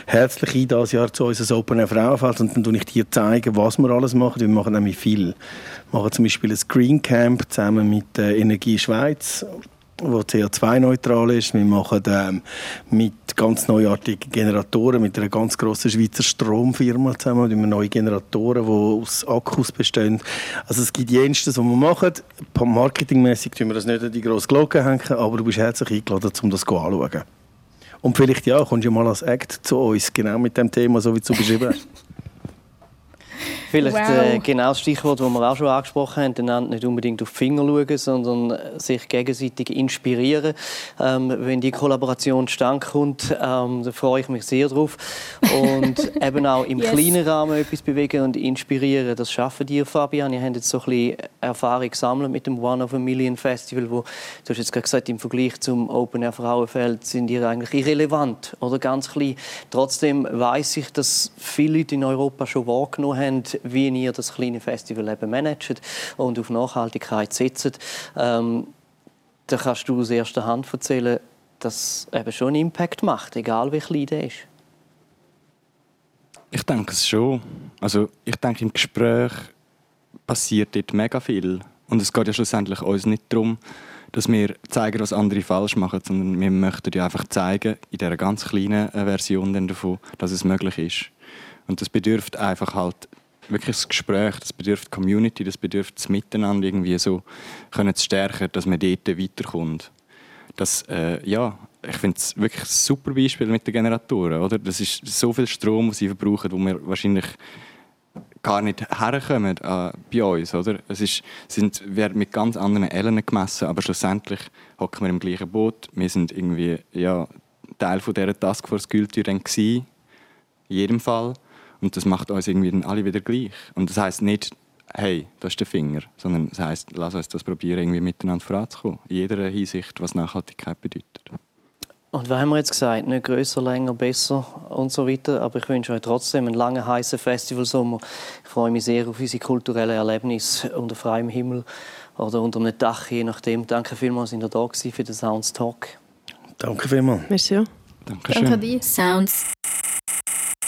herzlich ein, dieses Jahr zu uns als Open Air Frauenfeld und dann tue ich dir zeigen, was wir alles machen. Wir machen nämlich viel. Wir machen zum Beispiel ein Green Camp zusammen mit äh, Energie Schweiz wo CO2-neutral ist. Wir machen ähm, mit ganz neuartigen Generatoren, mit einer ganz grossen Schweizer Stromfirma zusammen, wir neue Generatoren, die aus Akkus bestehen. Also es gibt jenstes, was wir machen. Marketingmäßig tun wir das nicht an die grosse Glocke hängen, aber du bist herzlich eingeladen, um das anzuschauen. Und vielleicht ja, kommst du mal als Act zu uns, genau mit dem Thema, so wie du beschrieben hast. Vielleicht Wow. äh, genau das Stichwort, das wir auch schon angesprochen haben, nicht unbedingt auf die Finger schauen, sondern äh, sich gegenseitig inspirieren. Ähm, wenn die Kollaboration zustande kommt, ähm, da freue ich mich sehr drauf. Und eben auch im Yes. kleinen Rahmen etwas bewegen und inspirieren, das schaffen dir, Fabian. Ihr habt jetzt so ein bisschen Erfahrung gesammelt mit dem One of a Million Festival, wo, du hast jetzt gerade gesagt, im Vergleich zum Open Air Frauenfeld sind ihr eigentlich irrelevant oder ganz klein. Trotzdem weiß ich, dass viele Leute in Europa schon wahrgenommen haben, wie ihr das kleine Festival eben managt und auf Nachhaltigkeit setzt. Ähm, da kannst du aus erster Hand erzählen, dass eben schon einen Impact macht, egal wie klein der ist. Ich denke es schon. Also ich denke, im Gespräch passiert dort mega viel. Und es geht ja schlussendlich uns nicht darum, dass wir zeigen, was andere falsch machen, sondern wir möchten ja einfach zeigen, in dieser ganz kleinen äh, Version davon, dass es möglich ist. Und das bedürft einfach halt wirklich das Gespräch, das bedürft Community, das bedürft das Miteinander irgendwie so können zu stärken, dass man dort weiterkommt. Das, äh, ja, ich finde es wirklich ein super Beispiel mit den Generatoren. Oder? Das ist so viel Strom, den sie verbrauchen, wo wir wahrscheinlich gar nicht herkommen äh, bei uns. Oder? Es ist, sind, werden mit ganz anderen Ellen gemessen, aber schlussendlich hocken wir im gleichen Boot. Wir sind irgendwie ja, Teil von dieser Taskforce Kultur in jedem Fall. Und das macht uns irgendwie dann alle wieder gleich. Und das heißt nicht, hey, das ist der Finger, sondern das heißt, lass uns das probieren, irgendwie miteinander voranzukommen. In jeder Hinsicht, was Nachhaltigkeit bedeutet. Und was haben wir jetzt gesagt? Nicht größer, länger, besser und so weiter. Aber ich wünsche euch trotzdem einen langen, heißen Festivalsommer. Ich freue mich sehr auf unsere kulturellen Erlebnisse unter freiem Himmel oder unter einem Dach, je nachdem. Danke vielmals, dass ihr da gewesen für den Sounds Talk. Danke vielmals. Merci. Dankeschön. Danke dir. Sounds